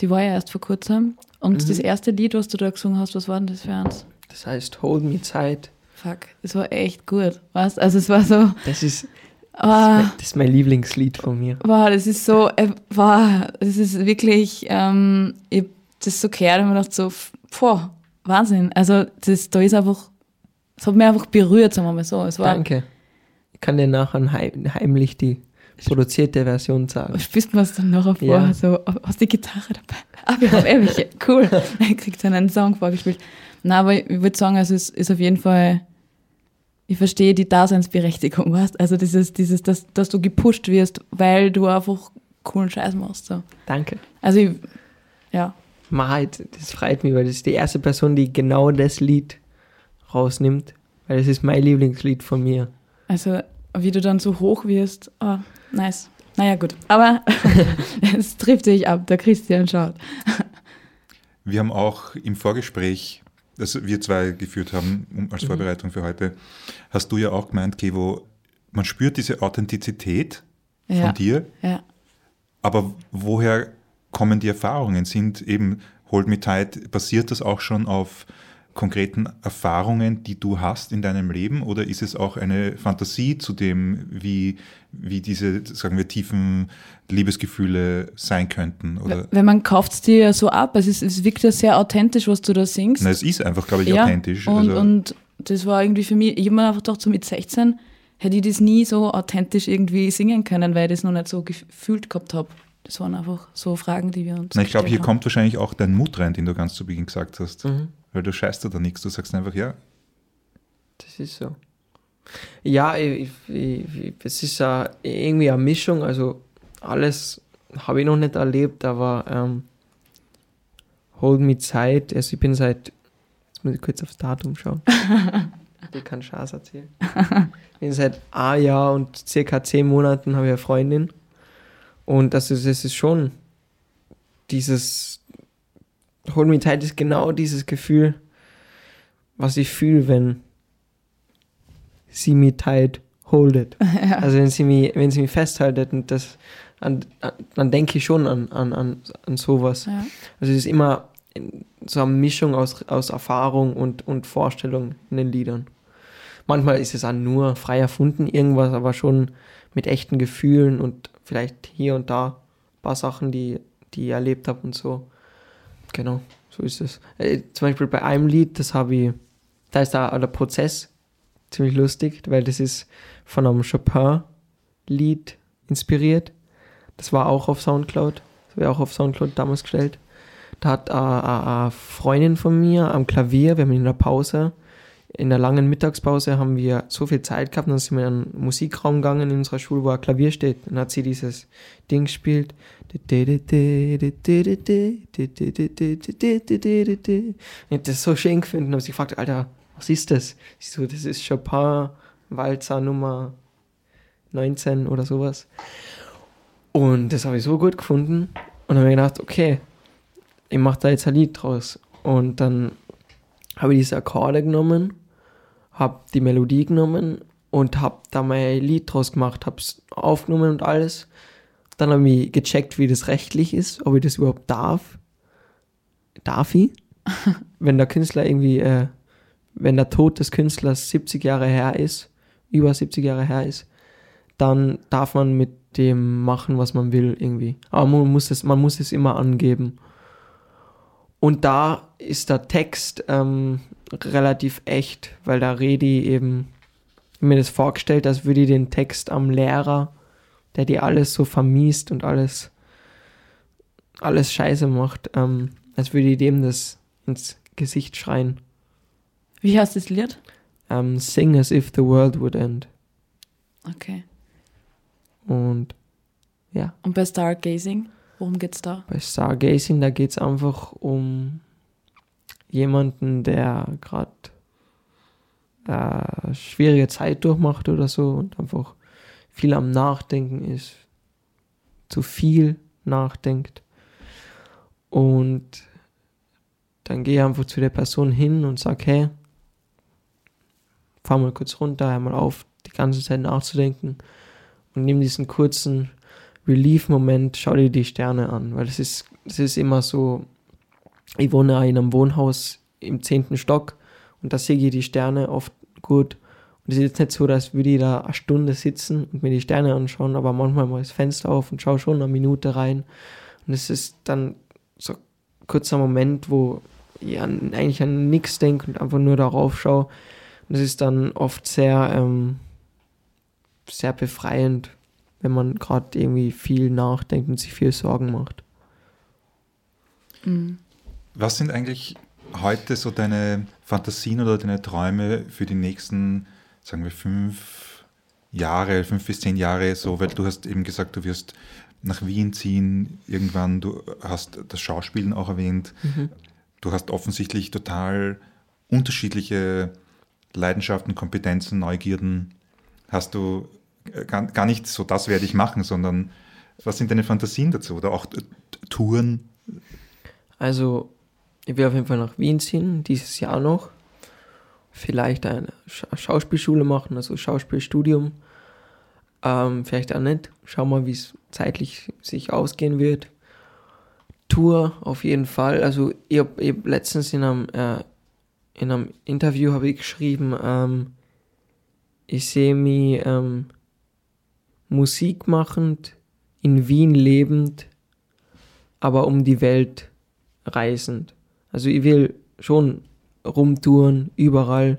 Die war ja erst vor kurzem. Und Mhm. das erste Lied, was du da gesungen hast, was war denn das für eins? Das heißt, hold me tight. Fuck, es war echt gut. Weißt? Also es war so, Das ist, ah, das ist mein Lieblingslied von mir. wow, das ist so, äh, wow, das ist wirklich, ähm, ich das so gehört und mir gedacht so, boah, Wahnsinn. Also das, da ist einfach, es hat mich einfach berührt, sagen wir mal so. Es war, Danke. Ich kann dir nachher heim, heimlich die produzierte Version sagen. Spielst du mir das dann nachher vor? Ja. So, hast du die Gitarre dabei? Ah, wir haben welche. Cool. Er kriegt dann einen Song vorgespielt. Na, aber ich würde sagen, also es ist auf jeden Fall, ich verstehe die Daseinsberechtigung, weißt Also dieses, dieses, dass, dass du gepusht wirst, weil du einfach coolen Scheiß machst. So. Danke. Also ich, ja. Maheit, das freut mich, weil das ist die erste Person, die genau das Lied rausnimmt, weil das ist mein Lieblingslied von mir. Also wie du dann so hoch wirst. Ah, nice. Naja, gut. Aber es trifft sich ab, der Christian schaut. Wir haben auch im Vorgespräch, das wir zwei geführt haben, als Vorbereitung für heute, hast du ja auch gemeint, Kevo, man spürt diese Authentizität Ja. von dir, Ja. aber woher kommen die Erfahrungen? Sind eben Hold Me Tight, basiert das auch schon auf konkreten Erfahrungen, die du hast in deinem Leben oder ist es auch eine Fantasie zu dem, wie, wie diese, sagen wir, tiefen Liebesgefühle sein könnten? Oder? Wenn man kauft es dir ja so ab, es, ist, es wirkt ja sehr authentisch, was du da singst. Na, es ist einfach, glaube ich, ja, authentisch. Und, also, und das war irgendwie für mich, ich habe mir einfach gedacht, so mit 16 hätte ich das nie so authentisch irgendwie singen können, weil ich das noch nicht so gefühlt gehabt habe. Das waren einfach so Fragen, die wir uns Na, ich glaube, hier haben. kommt wahrscheinlich auch dein Mut rein, den du ganz zu Beginn gesagt hast. Mhm. Weil du scheißt da nichts. Du sagst einfach, ja, Das ist so. Ja, ich, ich, ich, es ist ja irgendwie eine Mischung, also alles habe ich noch nicht erlebt, aber ähm, Hold Me Zeit, also ich bin seit, jetzt muss ich kurz aufs Datum schauen, ich kann Schaß erzählen. Ich bin seit ein Jahr und circa zehn Monaten habe ich eine Freundin und das ist, das ist schon dieses Hold Me Tight ist genau dieses Gefühl, was ich fühle, wenn sie mich tight holdet. Also wenn sie mich, wenn sie mich festhaltet und das, an, an, dann denke ich schon an, an, an, an sowas. Ja. Also es ist immer so eine Mischung aus, aus Erfahrung und, und Vorstellung in den Liedern. Manchmal ist es auch nur frei erfunden, irgendwas, aber schon mit echten Gefühlen und vielleicht hier und da ein paar Sachen, die, die ich erlebt habe und so. Genau, so ist es. Äh, zum Beispiel bei einem Lied, das habe ich, da ist da der Prozess ziemlich lustig, weil das ist von einem Chopin-Lied inspiriert. Das war auch auf Soundcloud. Das wäre auch auf Soundcloud damals gestellt. Da hat äh, eine Freundin von mir am Klavier, wir haben in der Pause, in der langen Mittagspause haben wir so viel Zeit gehabt, dann sind wir in einen Musikraum gegangen in unserer Schule, wo ein Klavier steht. Dann hat sie dieses Ding gespielt. Ich hab das so schön gefunden und habe sie gefragt, Alter, was ist das? Ich so, das ist Chopin, Walzer Nummer 19 oder sowas. Und das habe ich so gut gefunden und habe mir gedacht, okay, ich mache da jetzt ein Lied draus. Und dann habe ich diese Akkorde genommen, habe die Melodie genommen und habe da mein Lied draus gemacht, habe es aufgenommen und alles. Dann habe ich gecheckt, wie das rechtlich ist, ob ich das überhaupt darf. Darf ich? wenn der Künstler irgendwie, äh, wenn der Tod des Künstlers 70 Jahre her ist, über 70 Jahre her ist, dann darf man mit dem machen, was man will irgendwie. Aber man muss es, man muss es immer angeben. Und da ist der Text ähm, relativ echt, weil da rede ich eben, mir das vorgestellt, als würde ich den Text am Lehrer, der dir alles so vermiest und alles, alles scheiße macht, ähm, als würde ich dem das ins Gesicht schreien. Wie heißt das Lied? Ähm, Sing as if the world would end. Okay. Und ja, Und bei Stargazing, worum geht's da? bei Stargazing, da geht es einfach um jemanden, der gerade äh, schwierige Zeit durchmacht oder so und einfach viel am Nachdenken ist, zu viel nachdenkt. Und dann gehe ich einfach zu der Person hin und sage, hey, fahr mal kurz runter, hör mal auf, die ganze Zeit nachzudenken und nimm diesen kurzen Relief-Moment, schau dir die Sterne an, weil es ist, es ist immer so, ich wohne in einem Wohnhaus im zehnten Stock und da sehe ich die Sterne oft gut. Und es ist jetzt nicht so, dass würde ich da eine Stunde sitzen und mir die Sterne anschauen, aber manchmal mal das Fenster auf und schaue schon eine Minute rein. Und es ist dann so ein kurzer Moment, wo ich an, eigentlich an nichts denke und einfach nur darauf schaue. Und es ist dann oft sehr, ähm, sehr befreiend, wenn man gerade irgendwie viel nachdenkt und sich viel Sorgen macht. Mhm. Was sind eigentlich heute so deine Fantasien oder deine Träume für die nächsten, sagen wir, fünf Jahre, fünf bis zehn Jahre, so, weil du hast eben gesagt, du wirst nach Wien ziehen, irgendwann, du hast das Schauspielen auch erwähnt, du hast offensichtlich total unterschiedliche Leidenschaften, Kompetenzen, Neugierden. Hast du äh, gar, gar nicht so, das werde ich machen, sondern was sind deine Fantasien dazu? Oder auch Touren? Also, ich will auf jeden Fall nach Wien ziehen, dieses Jahr noch. Vielleicht eine Scha Schauspielschule machen, also Schauspielstudium. Ähm, vielleicht auch nicht. Schau mal, wie es zeitlich sich ausgehen wird. Tour auf jeden Fall. Also ich habe hab letztens in einem, äh, in einem Interview habe ich geschrieben, ähm, ich sehe mich ähm, Musik machend, in Wien lebend, aber um die Welt reisend. Also ich will schon rumtouren, überall,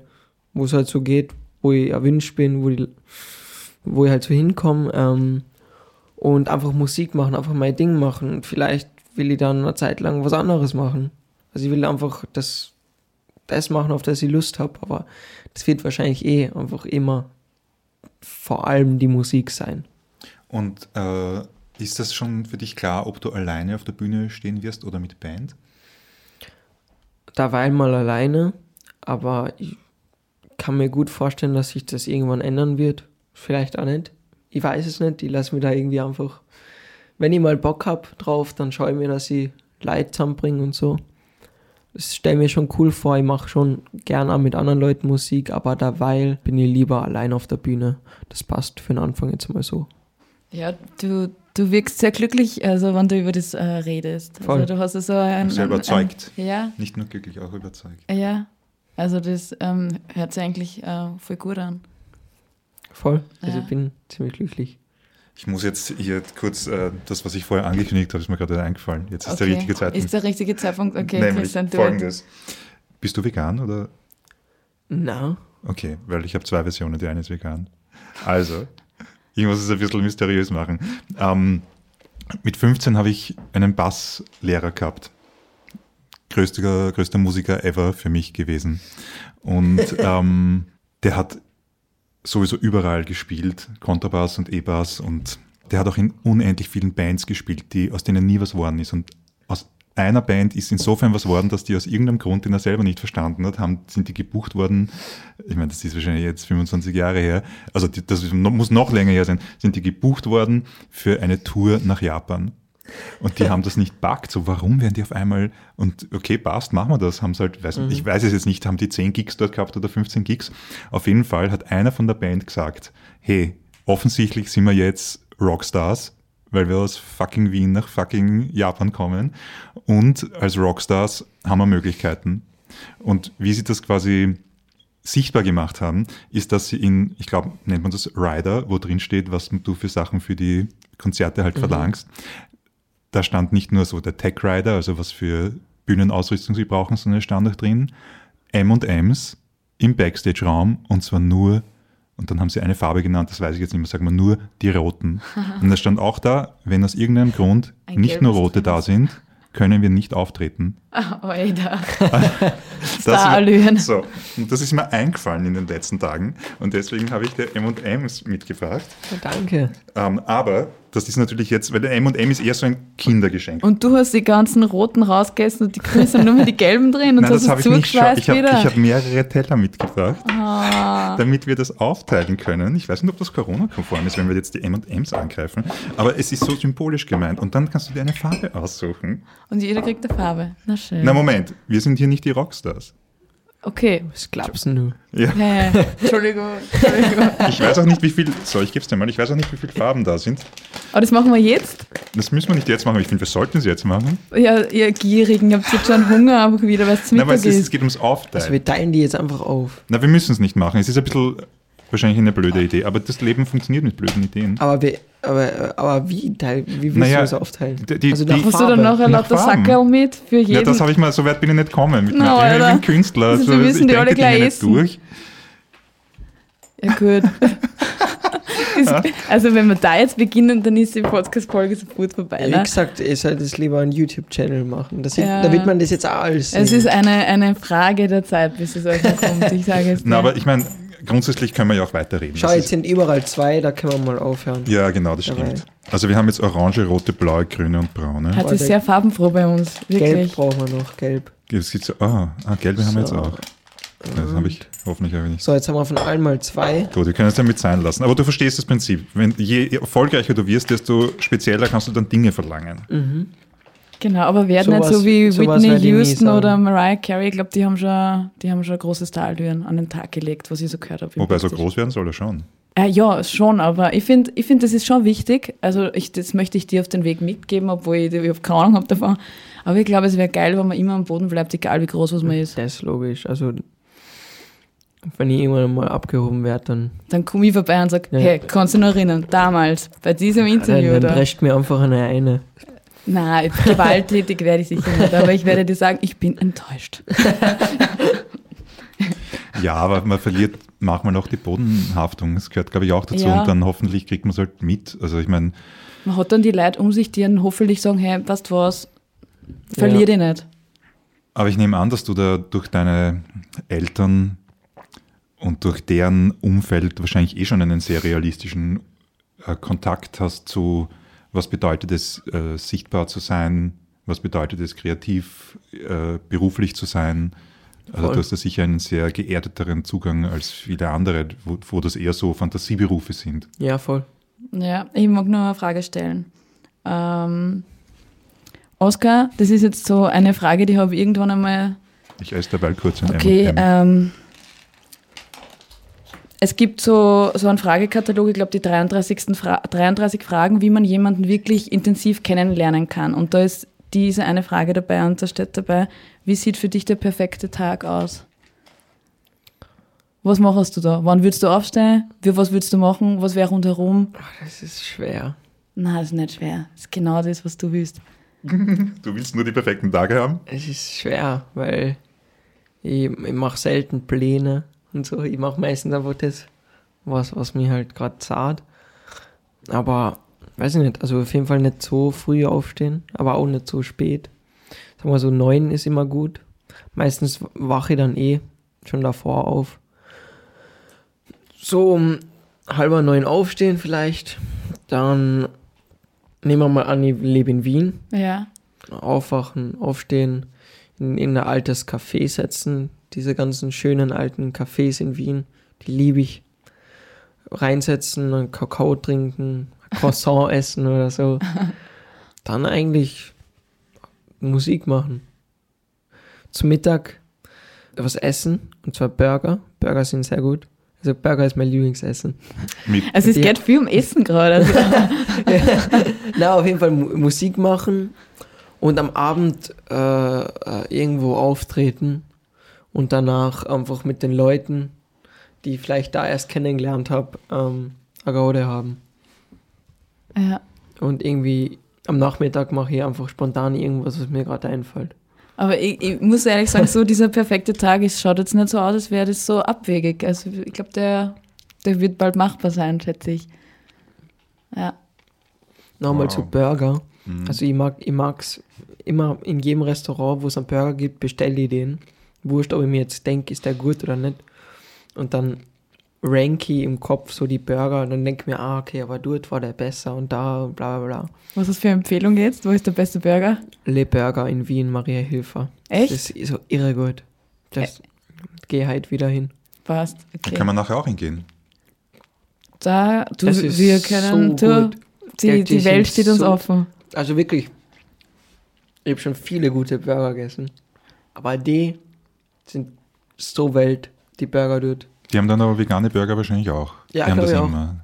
wo es halt so geht, wo ich erwünscht bin, wo, die, wo ich halt so hinkomme ähm, und einfach Musik machen, einfach mein Ding machen. Und vielleicht will ich dann eine Zeit lang was anderes machen. Also ich will einfach das, das machen, auf das ich Lust habe, aber das wird wahrscheinlich eh einfach immer vor allem die Musik sein. Und äh, ist das schon für dich klar, ob du alleine auf der Bühne stehen wirst oder mit Band? Daweil mal alleine, aber ich kann mir gut vorstellen, dass sich das irgendwann ändern wird. Vielleicht auch nicht. Ich weiß es nicht. Ich lasse mich da irgendwie einfach. Wenn ich mal Bock hab drauf, dann schaue ich mir, dass ich Leute zusammenbringe und so. Das stelle mir schon cool vor. Ich mache schon gern auch mit anderen Leuten Musik, aber daweil bin ich lieber allein auf der Bühne. Das passt für den Anfang jetzt mal so. Ja, du, du wirkst sehr glücklich, also wenn du über das äh, redest. Voll. Also du hast so ein, Sehr ein, überzeugt. Ein, ja, Nicht nur glücklich, auch überzeugt. ja. Also das ähm, hört sich eigentlich äh, voll gut an. Voll. Also Ja. ich bin ziemlich glücklich. Ich muss jetzt hier kurz, äh, das, was ich vorher angekündigt habe, ist mir gerade eingefallen. Jetzt ist der Okay. richtige Zeitpunkt. Ist der richtige Zeitpunkt? Okay, Nämlich Christian, du folgendes. Bist du vegan oder? Na, Okay, weil ich habe zwei Versionen, die eine ist vegan. Also, ich muss es ein bisschen mysteriös machen. Ähm, mit 15 habe ich einen Basslehrer gehabt. Größter, größter Musiker ever für mich gewesen. Und ähm, der hat sowieso überall gespielt, Kontrabass und E-Bass und der hat auch in unendlich vielen Bands gespielt, die, aus denen nie was geworden ist. Und einer Band ist insofern was worden, dass die aus irgendeinem Grund, den er selber nicht verstanden hat, haben, sind die gebucht worden. Ich meine, das ist wahrscheinlich jetzt 25 Jahre her. Also die, das muss noch länger her sein. Sind die gebucht worden für eine Tour nach Japan. Und die haben das nicht packt. So, warum werden die auf einmal, und okay, passt, machen wir das. Haben sie halt, weiß, ich weiß es jetzt nicht, haben die 10 Gigs dort gehabt oder 15 Gigs. Auf jeden Fall hat einer von der Band gesagt, hey, offensichtlich sind wir jetzt Rockstars, weil wir aus fucking Wien nach fucking Japan kommen. Und als Rockstars haben wir Möglichkeiten. Und wie sie das quasi sichtbar gemacht haben, ist, dass sie in, ich glaube, nennt man das Rider, wo drin steht, was du für Sachen für die Konzerte halt verlangst. Da stand nicht nur so der Tech Rider, also was für Bühnenausrüstung sie brauchen, sondern es stand auch drin M&M's im Backstage-Raum und zwar nur, und dann haben sie eine Farbe genannt, das weiß ich jetzt nicht mehr, sagen wir nur die roten. und da stand auch da, wenn aus irgendeinem Grund Ein nicht nur rote da sind, können wir nicht auftreten. Ah, Alter. Das, Starallüren. so, und das ist mir eingefallen in den letzten Tagen und deswegen habe ich dir M&M's mitgebracht. ja, danke. Ähm, aber das ist natürlich jetzt, weil der M&M ist eher so ein Kindergeschenk. Und du hast die ganzen roten rausgegessen und die grünen sind nur mehr die gelben drin und Nein, so das hast habe ich nicht schon. Ich habe hab mehrere Teller mitgebracht, ah, damit wir das aufteilen können. Ich weiß nicht, ob das Corona-konform ist, wenn wir jetzt die M&M's angreifen, aber es ist so symbolisch gemeint. Und dann kannst du dir eine Farbe aussuchen. und jeder kriegt eine Farbe. Na schön. Na Moment, wir sind hier nicht die Rockstars. Okay. Was glaubst denn du? Ja. Hä? Entschuldigung. Entschuldigung. Ich weiß auch nicht, wie viel. So, ich gebe es dir mal. Ich weiß auch nicht, wie viele Farben da sind. Aber das machen wir jetzt? Das müssen wir nicht jetzt machen, aber ich finde, wir sollten es jetzt machen. Ja, ihr Gierigen, habt jetzt schon Hunger, einfach wieder, weil es zum Nein, weil Mittag es, ist. es geht ums Aufteilen. Also wir teilen die jetzt einfach auf. Na, wir müssen es nicht machen. Es ist ein bisschen wahrscheinlich eine blöde Idee, aber das Leben funktioniert mit blöden Ideen. Aber, wir, aber, aber wie, teil, wie willst Naja, du das aufteilen? die- also nach die- Hast du dann Farbe. noch ein lauter. Sackerl mit für jeden? Ja, das habe ich mal, so weit bin ich nicht gekommen. Mit No, ich bin Künstler. Also, Also, wir müssen ich die alle gleich nicht essen. durch. Ja, gut. Das- also, wenn wir da jetzt beginnen, dann ist die Podcast-Folge sofort vorbei. Wie Ne? gesagt, ihr sollt es lieber einen YouTube-Channel machen. Das Ja. Da wird man das jetzt auch alles sehen. Es ist eine, eine Frage der Zeit, bis es euch kommt. Ich sage es Na, aber ich meine, grundsätzlich können wir ja auch weiterreden. Schau, Das jetzt sind überall zwei, da können wir mal aufhören. ja, genau, das Dabei. stimmt. Also wir haben jetzt orange, rote, blaue, grüne und braune. Hat sich sehr farbenfroh bei uns, Gelb wirklich. brauchen wir noch, gelb. Es gibt so, ah, ah, gelbe haben wir jetzt auch. Das habe ich hoffentlich auch nicht. So, jetzt haben wir von allen mal zwei. Gut, wir können es damit sein lassen. Aber du verstehst das Prinzip. Wenn je erfolgreicher du wirst, desto spezieller kannst du dann Dinge verlangen. Genau, aber werden Sowas- nicht so wie Whitney Houston oder Mariah Carey. Ich glaube, die haben schon, die haben schon große Stalltüren an den Tag gelegt, was ich so gehört habe. Wobei so groß werden soll er schon. Äh, ja, schon, aber ich finde, ich find, das ist schon wichtig. Also ich, das möchte ich dir auf den Weg mitgeben, obwohl ich, ich hab keine Ahnung habe davon. Aber ich glaube, es wäre geil, wenn man immer am Boden bleibt, egal wie groß was man ist. Das ist logisch. Also, wenn ich irgendwann mal abgehoben werde, dann, Dann komme ich vorbei und sage, Ja. hey, kannst du noch erinnern, damals, bei diesem dann, Interview, dann oder? prescht mir einfach eine eine. Nein, gewalttätig werde ich sicher nicht, aber ich werde dir sagen, ich bin enttäuscht. Ja, aber man verliert manchmal noch die Bodenhaftung. Das gehört, glaube ich, auch dazu. Ja. Und dann hoffentlich kriegt man es halt mit. Also ich meine, Man hat dann die Leute um sich, die dann hoffentlich sagen, hey, du was, verlier Ja. dich nicht. aber ich nehme an, dass du da durch deine Eltern und durch deren Umfeld wahrscheinlich eh schon einen sehr realistischen äh, Kontakt hast zu, was bedeutet es, äh, sichtbar zu sein, was bedeutet es, kreativ, äh, beruflich zu sein. Also Voll. du hast da sicher einen sehr geerdeteren Zugang als viele andere, wo, wo das eher so Fantasieberufe sind. Ja, voll. Ja, ich mag nur eine Frage stellen. Ähm, Oskar, das ist jetzt so eine Frage, die habe ich irgendwann einmal. Ich esse dabei kurz ein Okay, M&M. ähm, es gibt so, so einen Fragekatalog, ich glaube die 33. Fra 33 Fragen, wie man jemanden wirklich intensiv kennenlernen kann. Und da ist diese eine Frage dabei und da steht dabei, wie sieht für dich der perfekte Tag aus? Was machst du da? Wann würdest du aufstehen? Wie, was würdest du machen? Was wäre rundherum? Ach, das ist schwer. Nein, das ist nicht schwer. Das ist genau das, was du willst. Du willst nur die perfekten Tage haben? Es ist schwer, weil ich, ich mache selten Pläne und so. Ich mache meistens einfach das, was, was mir halt gerade zahlt. Aber, weiß ich nicht, also auf jeden Fall nicht so früh aufstehen, aber auch nicht so spät. Sagen wir so, neun ist immer gut. Meistens wache ich dann eh schon davor auf. So um halber neun aufstehen vielleicht. Dann nehmen wir mal an, ich lebe in Wien Ja. aufwachen, aufstehen, in, in ein altes Café setzen. Diese ganzen schönen alten Cafés in Wien, die liebe ich. Reinsetzen, einen Kakao trinken, Croissant essen oder so. Dann eigentlich Musik machen. Zum Mittag was essen, und zwar Burger. Burger sind sehr gut. Also Burger ist mein Lieblingsessen. Mit, Also es geht viel um Essen gerade. Also, Na, auf jeden Fall Mu Musik machen und am Abend äh, äh, irgendwo auftreten und danach einfach mit den Leuten, die ich vielleicht da erst kennengelernt habe, ähm, eine Gaude haben. ja. Und irgendwie am Nachmittag mache ich einfach spontan irgendwas, was mir gerade einfällt. Aber ich, ich muss ehrlich sagen, so dieser perfekte Tag, es schaut jetzt nicht so aus, als wäre das so abwegig. Also ich glaube, der, der wird bald machbar sein, schätze ich. Ja. Nochmal Wow. zu Burger. Mhm. Also ich mag ich mag's immer in jedem Restaurant, wo es einen Burger gibt, bestelle ich den. Wurscht, ob ich mir jetzt denke, ist der gut oder nicht. Und dann rank ich im Kopf so die Burger und dann denke ich mir, ah, okay, aber dort war der besser und da und bla bla bla. Was ist für eine Empfehlung jetzt? Wo ist der beste Burger? Le Burger in Wien, Maria Hilfer. Echt? Das ist so irre gut. Das geh halt wieder hin. Passt. Da Okay. kann man nachher auch hingehen. Da, du, Das ist wir können, so du, gut. die, die die Welt steht uns so- offen. Also wirklich, ich habe schon viele gute Burger gegessen. Aber die sind so Welt, die Burger dort. Die haben dann aber vegane Burger wahrscheinlich auch. Ja, die haben das ich auch. immer.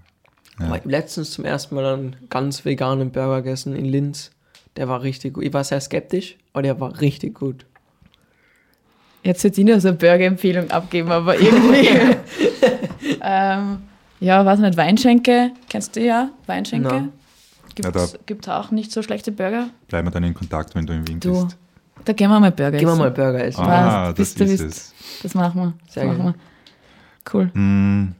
Ja. Letztens zum ersten Mal einen ganz veganen Burger gegessen in Linz. Der war richtig gut. Ich war sehr skeptisch, aber der war richtig gut. Jetzt hätte ich nur so eine Burger-Empfehlung abgeben, aber irgendwie. ähm, ja, weiß nicht, Weinschenke, kennst du ja? Weinschenke? Na. Gibt Ja, da- es auch nicht so schlechte Burger? Bleiben wir dann in Kontakt, wenn du in Wien Du, bist. Da gehen wir mal Burger Gehen wir essen. mal Burger essen. Ah, Passt, das bist du ist bist. es. Das machen wir. Das Sehr machen wir. Cool. Hm,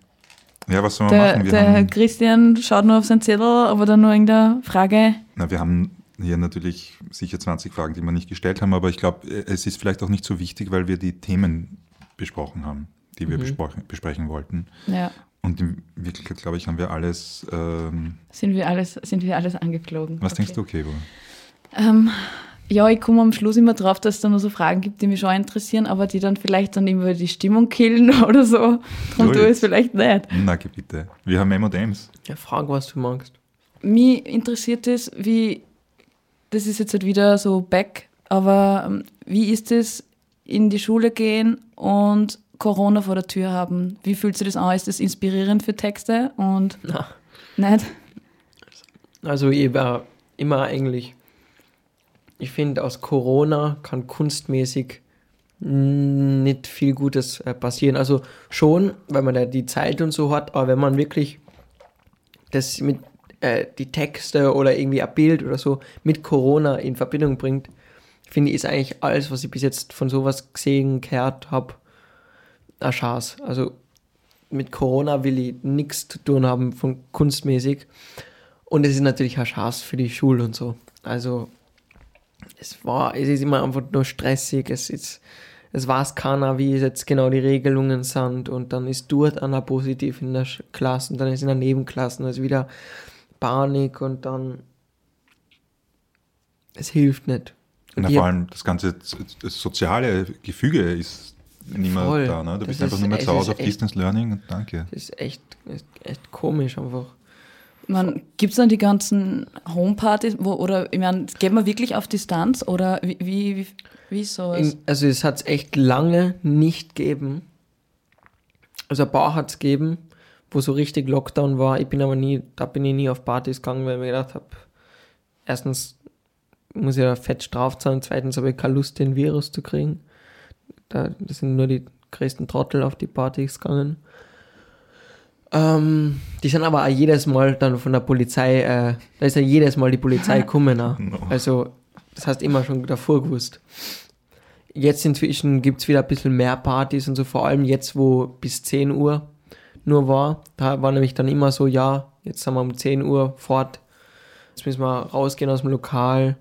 Ja, was sollen wir Der, machen? Wir der haben, Christian schaut nur auf seinen Zettel, aber dann nur irgendeine Frage. na, wir haben hier natürlich sicher 20 Fragen, die wir nicht gestellt haben, aber ich glaube, es ist vielleicht auch nicht so wichtig, weil wir die Themen besprochen haben, die wir Mhm. besprochen, besprechen wollten. Ja, Und in Wirklichkeit, glaube ich, haben wir alles. Ähm, sind wir alles, sind wir alles angeflogen. was Okay. denkst du, Kevo? Ähm, ja, ich komme am Schluss immer drauf, dass es da nur so Fragen gibt, die mich schon interessieren, aber die dann vielleicht dann immer die Stimmung killen oder so. Darum tue ich es vielleicht nicht. Na, bitte. Wir haben M&M's. Ja, frag, was du magst. Mich interessiert es, wie, das ist jetzt halt wieder so back, aber ähm, wie ist es, in die Schule gehen und Corona vor der Tür haben? Wie fühlt sich das an? Ist das inspirierend für Texte und Na. nicht? Also ich war immer eigentlich, ich finde aus Corona kann kunstmäßig nicht viel Gutes äh, passieren. Also schon, weil man da die Zeit und so hat, aber wenn man wirklich das mit äh, die Texte oder irgendwie ein Bild oder so mit Corona in Verbindung bringt, finde ich, ist eigentlich alles, was ich bis jetzt von sowas gesehen, gehört habe, eine Chance. Also mit Corona will ich nichts zu tun haben von kunstmäßig. Und es ist natürlich eine Chance für die Schule und so. Also es war, es ist immer einfach nur stressig. Es ist, es weiß keiner, wie jetzt genau die Regelungen sind. Und dann ist dort einer positiv in der Klasse und dann ist in der Nebenklasse also wieder Panik und dann es hilft nicht. Und Na, vor allem das ganze das soziale Gefüge ist nicht mehr Voll. da. Ne? Du Das bist einfach ist- nur mehr es zu Hause ist auf echt- Distance Learning und danke. Das ist echt, ist echt komisch einfach. Gibt es dann die ganzen Homepartys, wo, oder ich meine, geht man wirklich auf Distanz oder wie, wie, wie, wie ist sowas? In, also es hat es echt lange nicht gegeben. Also ein paar hat es gegeben, wo so richtig Lockdown war. Ich bin aber nie, da bin ich nie auf Partys gegangen, weil ich mir gedacht habe, erstens muss ich ja fett straft sein, zweitens habe ich keine Lust, den Virus zu kriegen. Da das sind nur die größten Trottel auf die Partys gegangen. Ähm, die sind aber auch jedes Mal dann von der Polizei, äh, da ist ja jedes Mal die Polizei gekommen. auch. No. Also, das hast immer schon davor gewusst. Jetzt inzwischen gibt es wieder ein bisschen mehr Partys und so, vor allem jetzt, wo bis 10 Uhr nur war. Da war nämlich dann immer so, ja, jetzt sind wir um 10 Uhr fort, jetzt müssen wir rausgehen aus dem Lokal,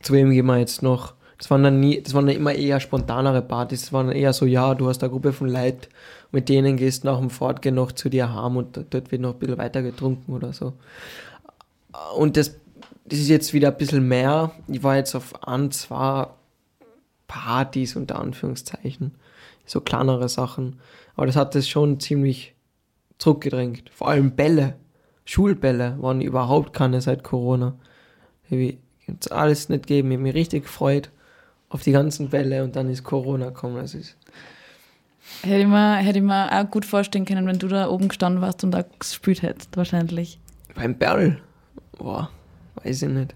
zu wem gehen wir jetzt noch? Das waren dann nie, das waren dann immer eher spontanere Partys, das waren eher so, ja, du hast eine Gruppe von Leuten, mit denen gehst nach dem Fortgehen noch zu dir heim und dort wird noch ein bisschen weiter getrunken oder so. Und das, das ist jetzt wieder ein bisschen mehr. Ich war jetzt auf ein, zwei Partys unter Anführungszeichen. So kleinere Sachen. Aber das hat das schon ziemlich zurückgedrängt. Vor allem Bälle. Schulbälle waren überhaupt keine seit Corona. Hab's alles nicht gegeben. Ich hab mich richtig gefreut auf die ganzen Bälle und dann ist Corona gekommen. Das ist Hätte ich, mir, hätte ich mir auch gut vorstellen können, wenn du da oben gestanden warst und da gespielt hättest, wahrscheinlich. beim Ball. Boah, weiß ich nicht.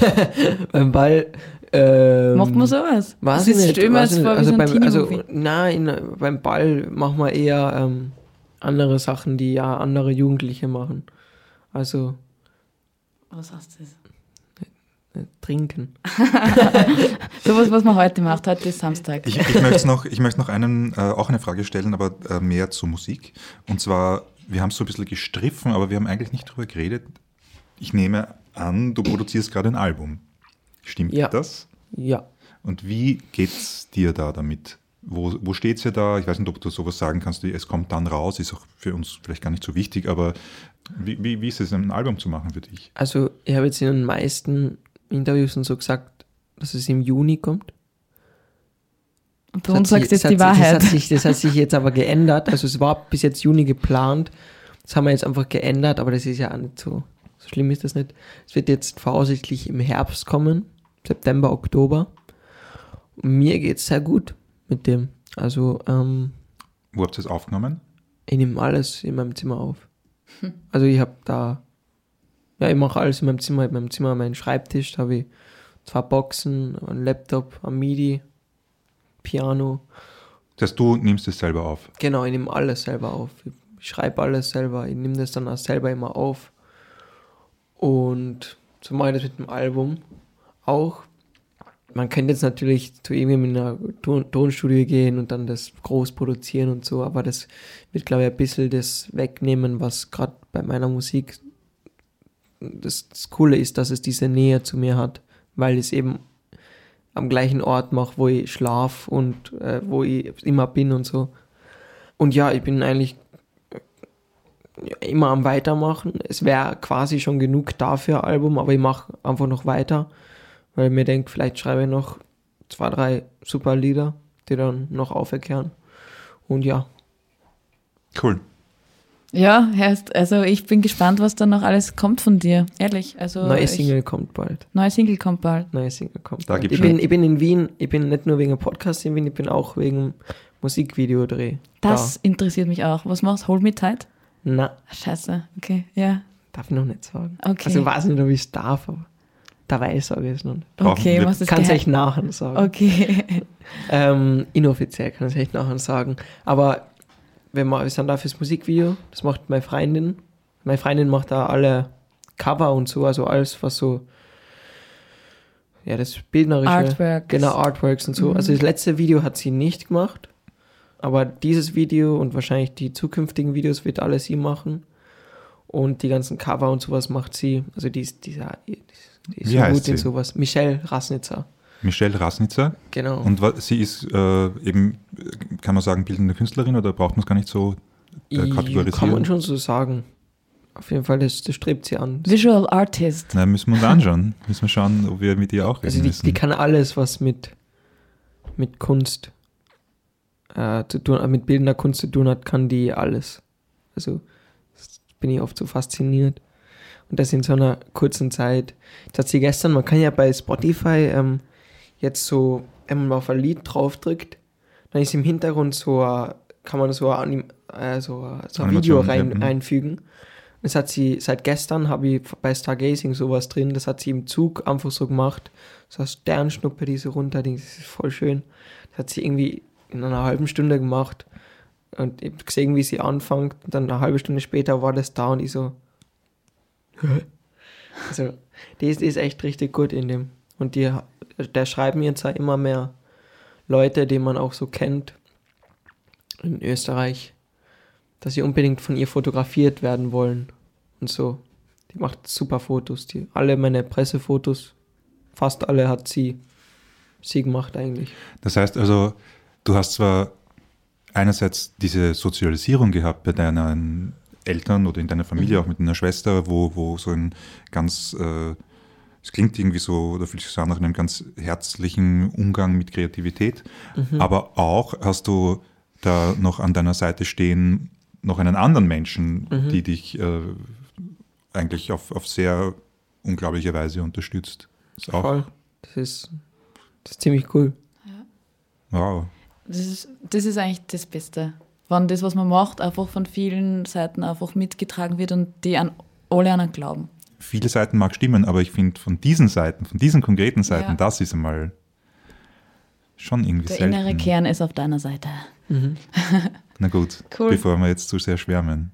beim Ball. Ähm, Macht man sowas? Weiß das ich ist, nicht. stell weiß ich nicht. wie so ein beim, also, nein, beim Ball machen wir eher ähm, andere Sachen, die ja andere Jugendliche machen. Also Was heißt das? Äh, trinken. Sowas, was man heute macht. Heute ist Samstag. Ich, ich möchte noch, ich möchte noch einen, äh, auch eine Frage stellen, aber äh, mehr zur Musik. Und zwar, wir haben es so ein bisschen gestriffen, aber wir haben eigentlich nicht drüber geredet. Ich nehme an, du produzierst gerade ein Album. Stimmt Ja. das? Ja. Und wie geht's dir da damit? Wo, wo steht's ja da? Ich weiß nicht, ob du sowas sagen kannst, wie es kommt dann raus, ist auch für uns vielleicht gar nicht so wichtig, aber wie, wie, wie ist es, ein Album zu machen für dich? Also ich habe jetzt in den meisten Interviews und so gesagt, dass es im Juni kommt. Und du uns sagst jetzt das die hat Wahrheit. Das hat, sich, das hat sich jetzt aber geändert. Also es war bis jetzt Juni geplant. Das haben wir jetzt einfach geändert, aber das ist ja auch nicht so, so schlimm ist das nicht. Es wird jetzt voraussichtlich im Herbst kommen, September, Oktober. Und mir geht's sehr gut mit dem. Also, ähm, Wo habt ihr es aufgenommen? ich nehme alles in meinem Zimmer auf. Also ich habe da, ja, ich mache alles in meinem Zimmer. In meinem Zimmer meinen Schreibtisch, da habe ich zwei Boxen, einen Laptop, ein MIDI, Piano. Das heißt, du nimmst es selber auf. Genau, ich nehme alles selber auf. Ich schreibe alles selber. Ich nehme das dann auch selber immer auf. Und so mache ich das mit dem Album auch. Man könnte jetzt natürlich zu irgendjemandem in einer Ton Tonstudio gehen und dann das groß produzieren und so, aber das wird, glaube ich, ein bisschen das wegnehmen, was gerade bei meiner Musik das, das Coole ist, dass es diese Nähe zu mir hat, weil es eben am gleichen Ort mache, wo ich schlaf und äh, wo ich immer bin und so. Und ja, ich bin eigentlich ja, immer am Weitermachen. Es wäre quasi schon genug dafür Album, aber ich mache einfach noch weiter, weil ich mir denke, vielleicht schreibe ich noch zwei, drei super Lieder, die dann noch auferkehren. Und ja, Cool. Ja, heißt, also ich bin gespannt, was dann noch alles kommt von dir. Ehrlich. Also neue ich- Single kommt bald. neue Single kommt bald. Neue Single kommt Da bald. gibt's Ich bin, ich bin in Wien, ich bin nicht nur wegen dem Podcast in Wien, ich bin auch wegen Musikvideodreh. Das interessiert mich auch. Was machst du? Hold me tight? Da. Na, Scheiße. Okay, ja. darf ich noch nicht sagen. Okay. Also ich weiß nicht, ob ich es darf, aber dabei sage ich es noch nicht. Okay, was ist Kann es euch nachher sagen. Okay. Ähm, inoffiziell kann ich es echt nachher sagen. Aber wir, wir sind da fürs Musikvideo. Das macht meine Freundin. Meine Freundin macht da alle Cover und so, also alles, was so. Ja, das bildnerische. Artworks. Genau, Artworks und so. Mhm. Also das letzte Video hat sie nicht gemacht. Aber dieses Video und wahrscheinlich die zukünftigen Videos wird alles sie machen. Und die ganzen Cover und sowas macht sie. Also die ist, die ist, die ist, so gut in sowas. Michelle Rassnitzer. Michelle Rasnitzer. Genau. Und sie ist äh, eben, kann man sagen, bildende Künstlerin oder braucht man es gar nicht so äh, kategorisieren? Kann man schon so sagen. Auf jeden Fall, das, das strebt sie an. Visual Artist. Na, müssen wir uns anschauen. müssen wir schauen, ob wir mit ihr auch reden Also die, müssen. die kann alles, was mit, mit Kunst äh, zu tun, mit bildender Kunst zu tun hat, kann die alles. Also das bin ich oft so fasziniert. Und das in so einer kurzen Zeit. Das hat sie gestern, man kann ja bei Spotify ähm, jetzt so, wenn man auf ein Lied draufdrückt, dann ist im Hintergrund so, ein- kann man so ein, äh, so, ein- so ein Video rein, mhm. einfügen. Das hat sie, seit gestern habe ich bei Stargazing sowas drin, das hat sie im Zug einfach so gemacht. So eine Sternschnuppe, die so runter, das ist voll schön. Das hat sie irgendwie in einer halben Stunde gemacht. Und ich habe gesehen, wie sie anfängt. Und dann eine halbe Stunde später war das da und ich so. also, die ist, die ist echt richtig gut in dem. Und die, der schreiben jetzt auch immer mehr Leute, die man auch so kennt in Österreich, dass sie unbedingt von ihr fotografiert werden wollen. Und so. Die macht super Fotos. Die, alle meine Pressefotos, fast alle hat sie, sie gemacht eigentlich. Das heißt also, du hast zwar einerseits diese Sozialisierung gehabt bei deinen Eltern oder in deiner Familie, Mhm. auch mit deiner Schwester, wo, wo so ein ganz, äh, es klingt irgendwie so, oder fühlt sich so an nach einem ganz herzlichen Umgang mit Kreativität, Mhm. aber auch hast du da noch an deiner Seite stehen, noch einen anderen Menschen, Mhm. die dich äh, eigentlich auf, auf sehr unglaubliche Weise unterstützt. Ist auch, Voll. Das ist, das ist ziemlich cool. wow. Das ist, das ist eigentlich das Beste. Wenn das, was man macht, einfach von vielen Seiten einfach mitgetragen wird und die an alle anderen glauben. Viele Seiten mag stimmen, aber ich finde von diesen Seiten, von diesen konkreten Seiten, Ja. das ist einmal schon irgendwie Der selten. innere Kern ist auf deiner Seite. Na gut, Cool. bevor wir jetzt zu sehr schwärmen.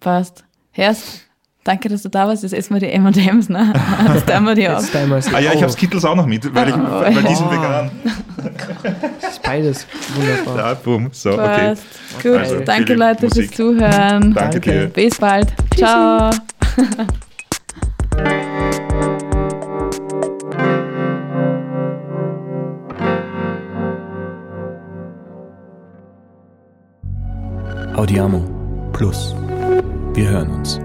Passt. Herst, danke, dass du da warst. Jetzt essen wir die M&M's, ne? Jetzt teilen wir die auf. Ah ja, ich habe Skittles auch noch mit, weil, ich, weil die sind Oh. vegan. Das ist beides wunderbar. Ja, boom. So, okay. Passt. Gut, Also, danke Leute Musik. fürs Zuhören. Danke, Danke. dir. Bis bald. Ciao. Audiamo Plus. Wir hören uns.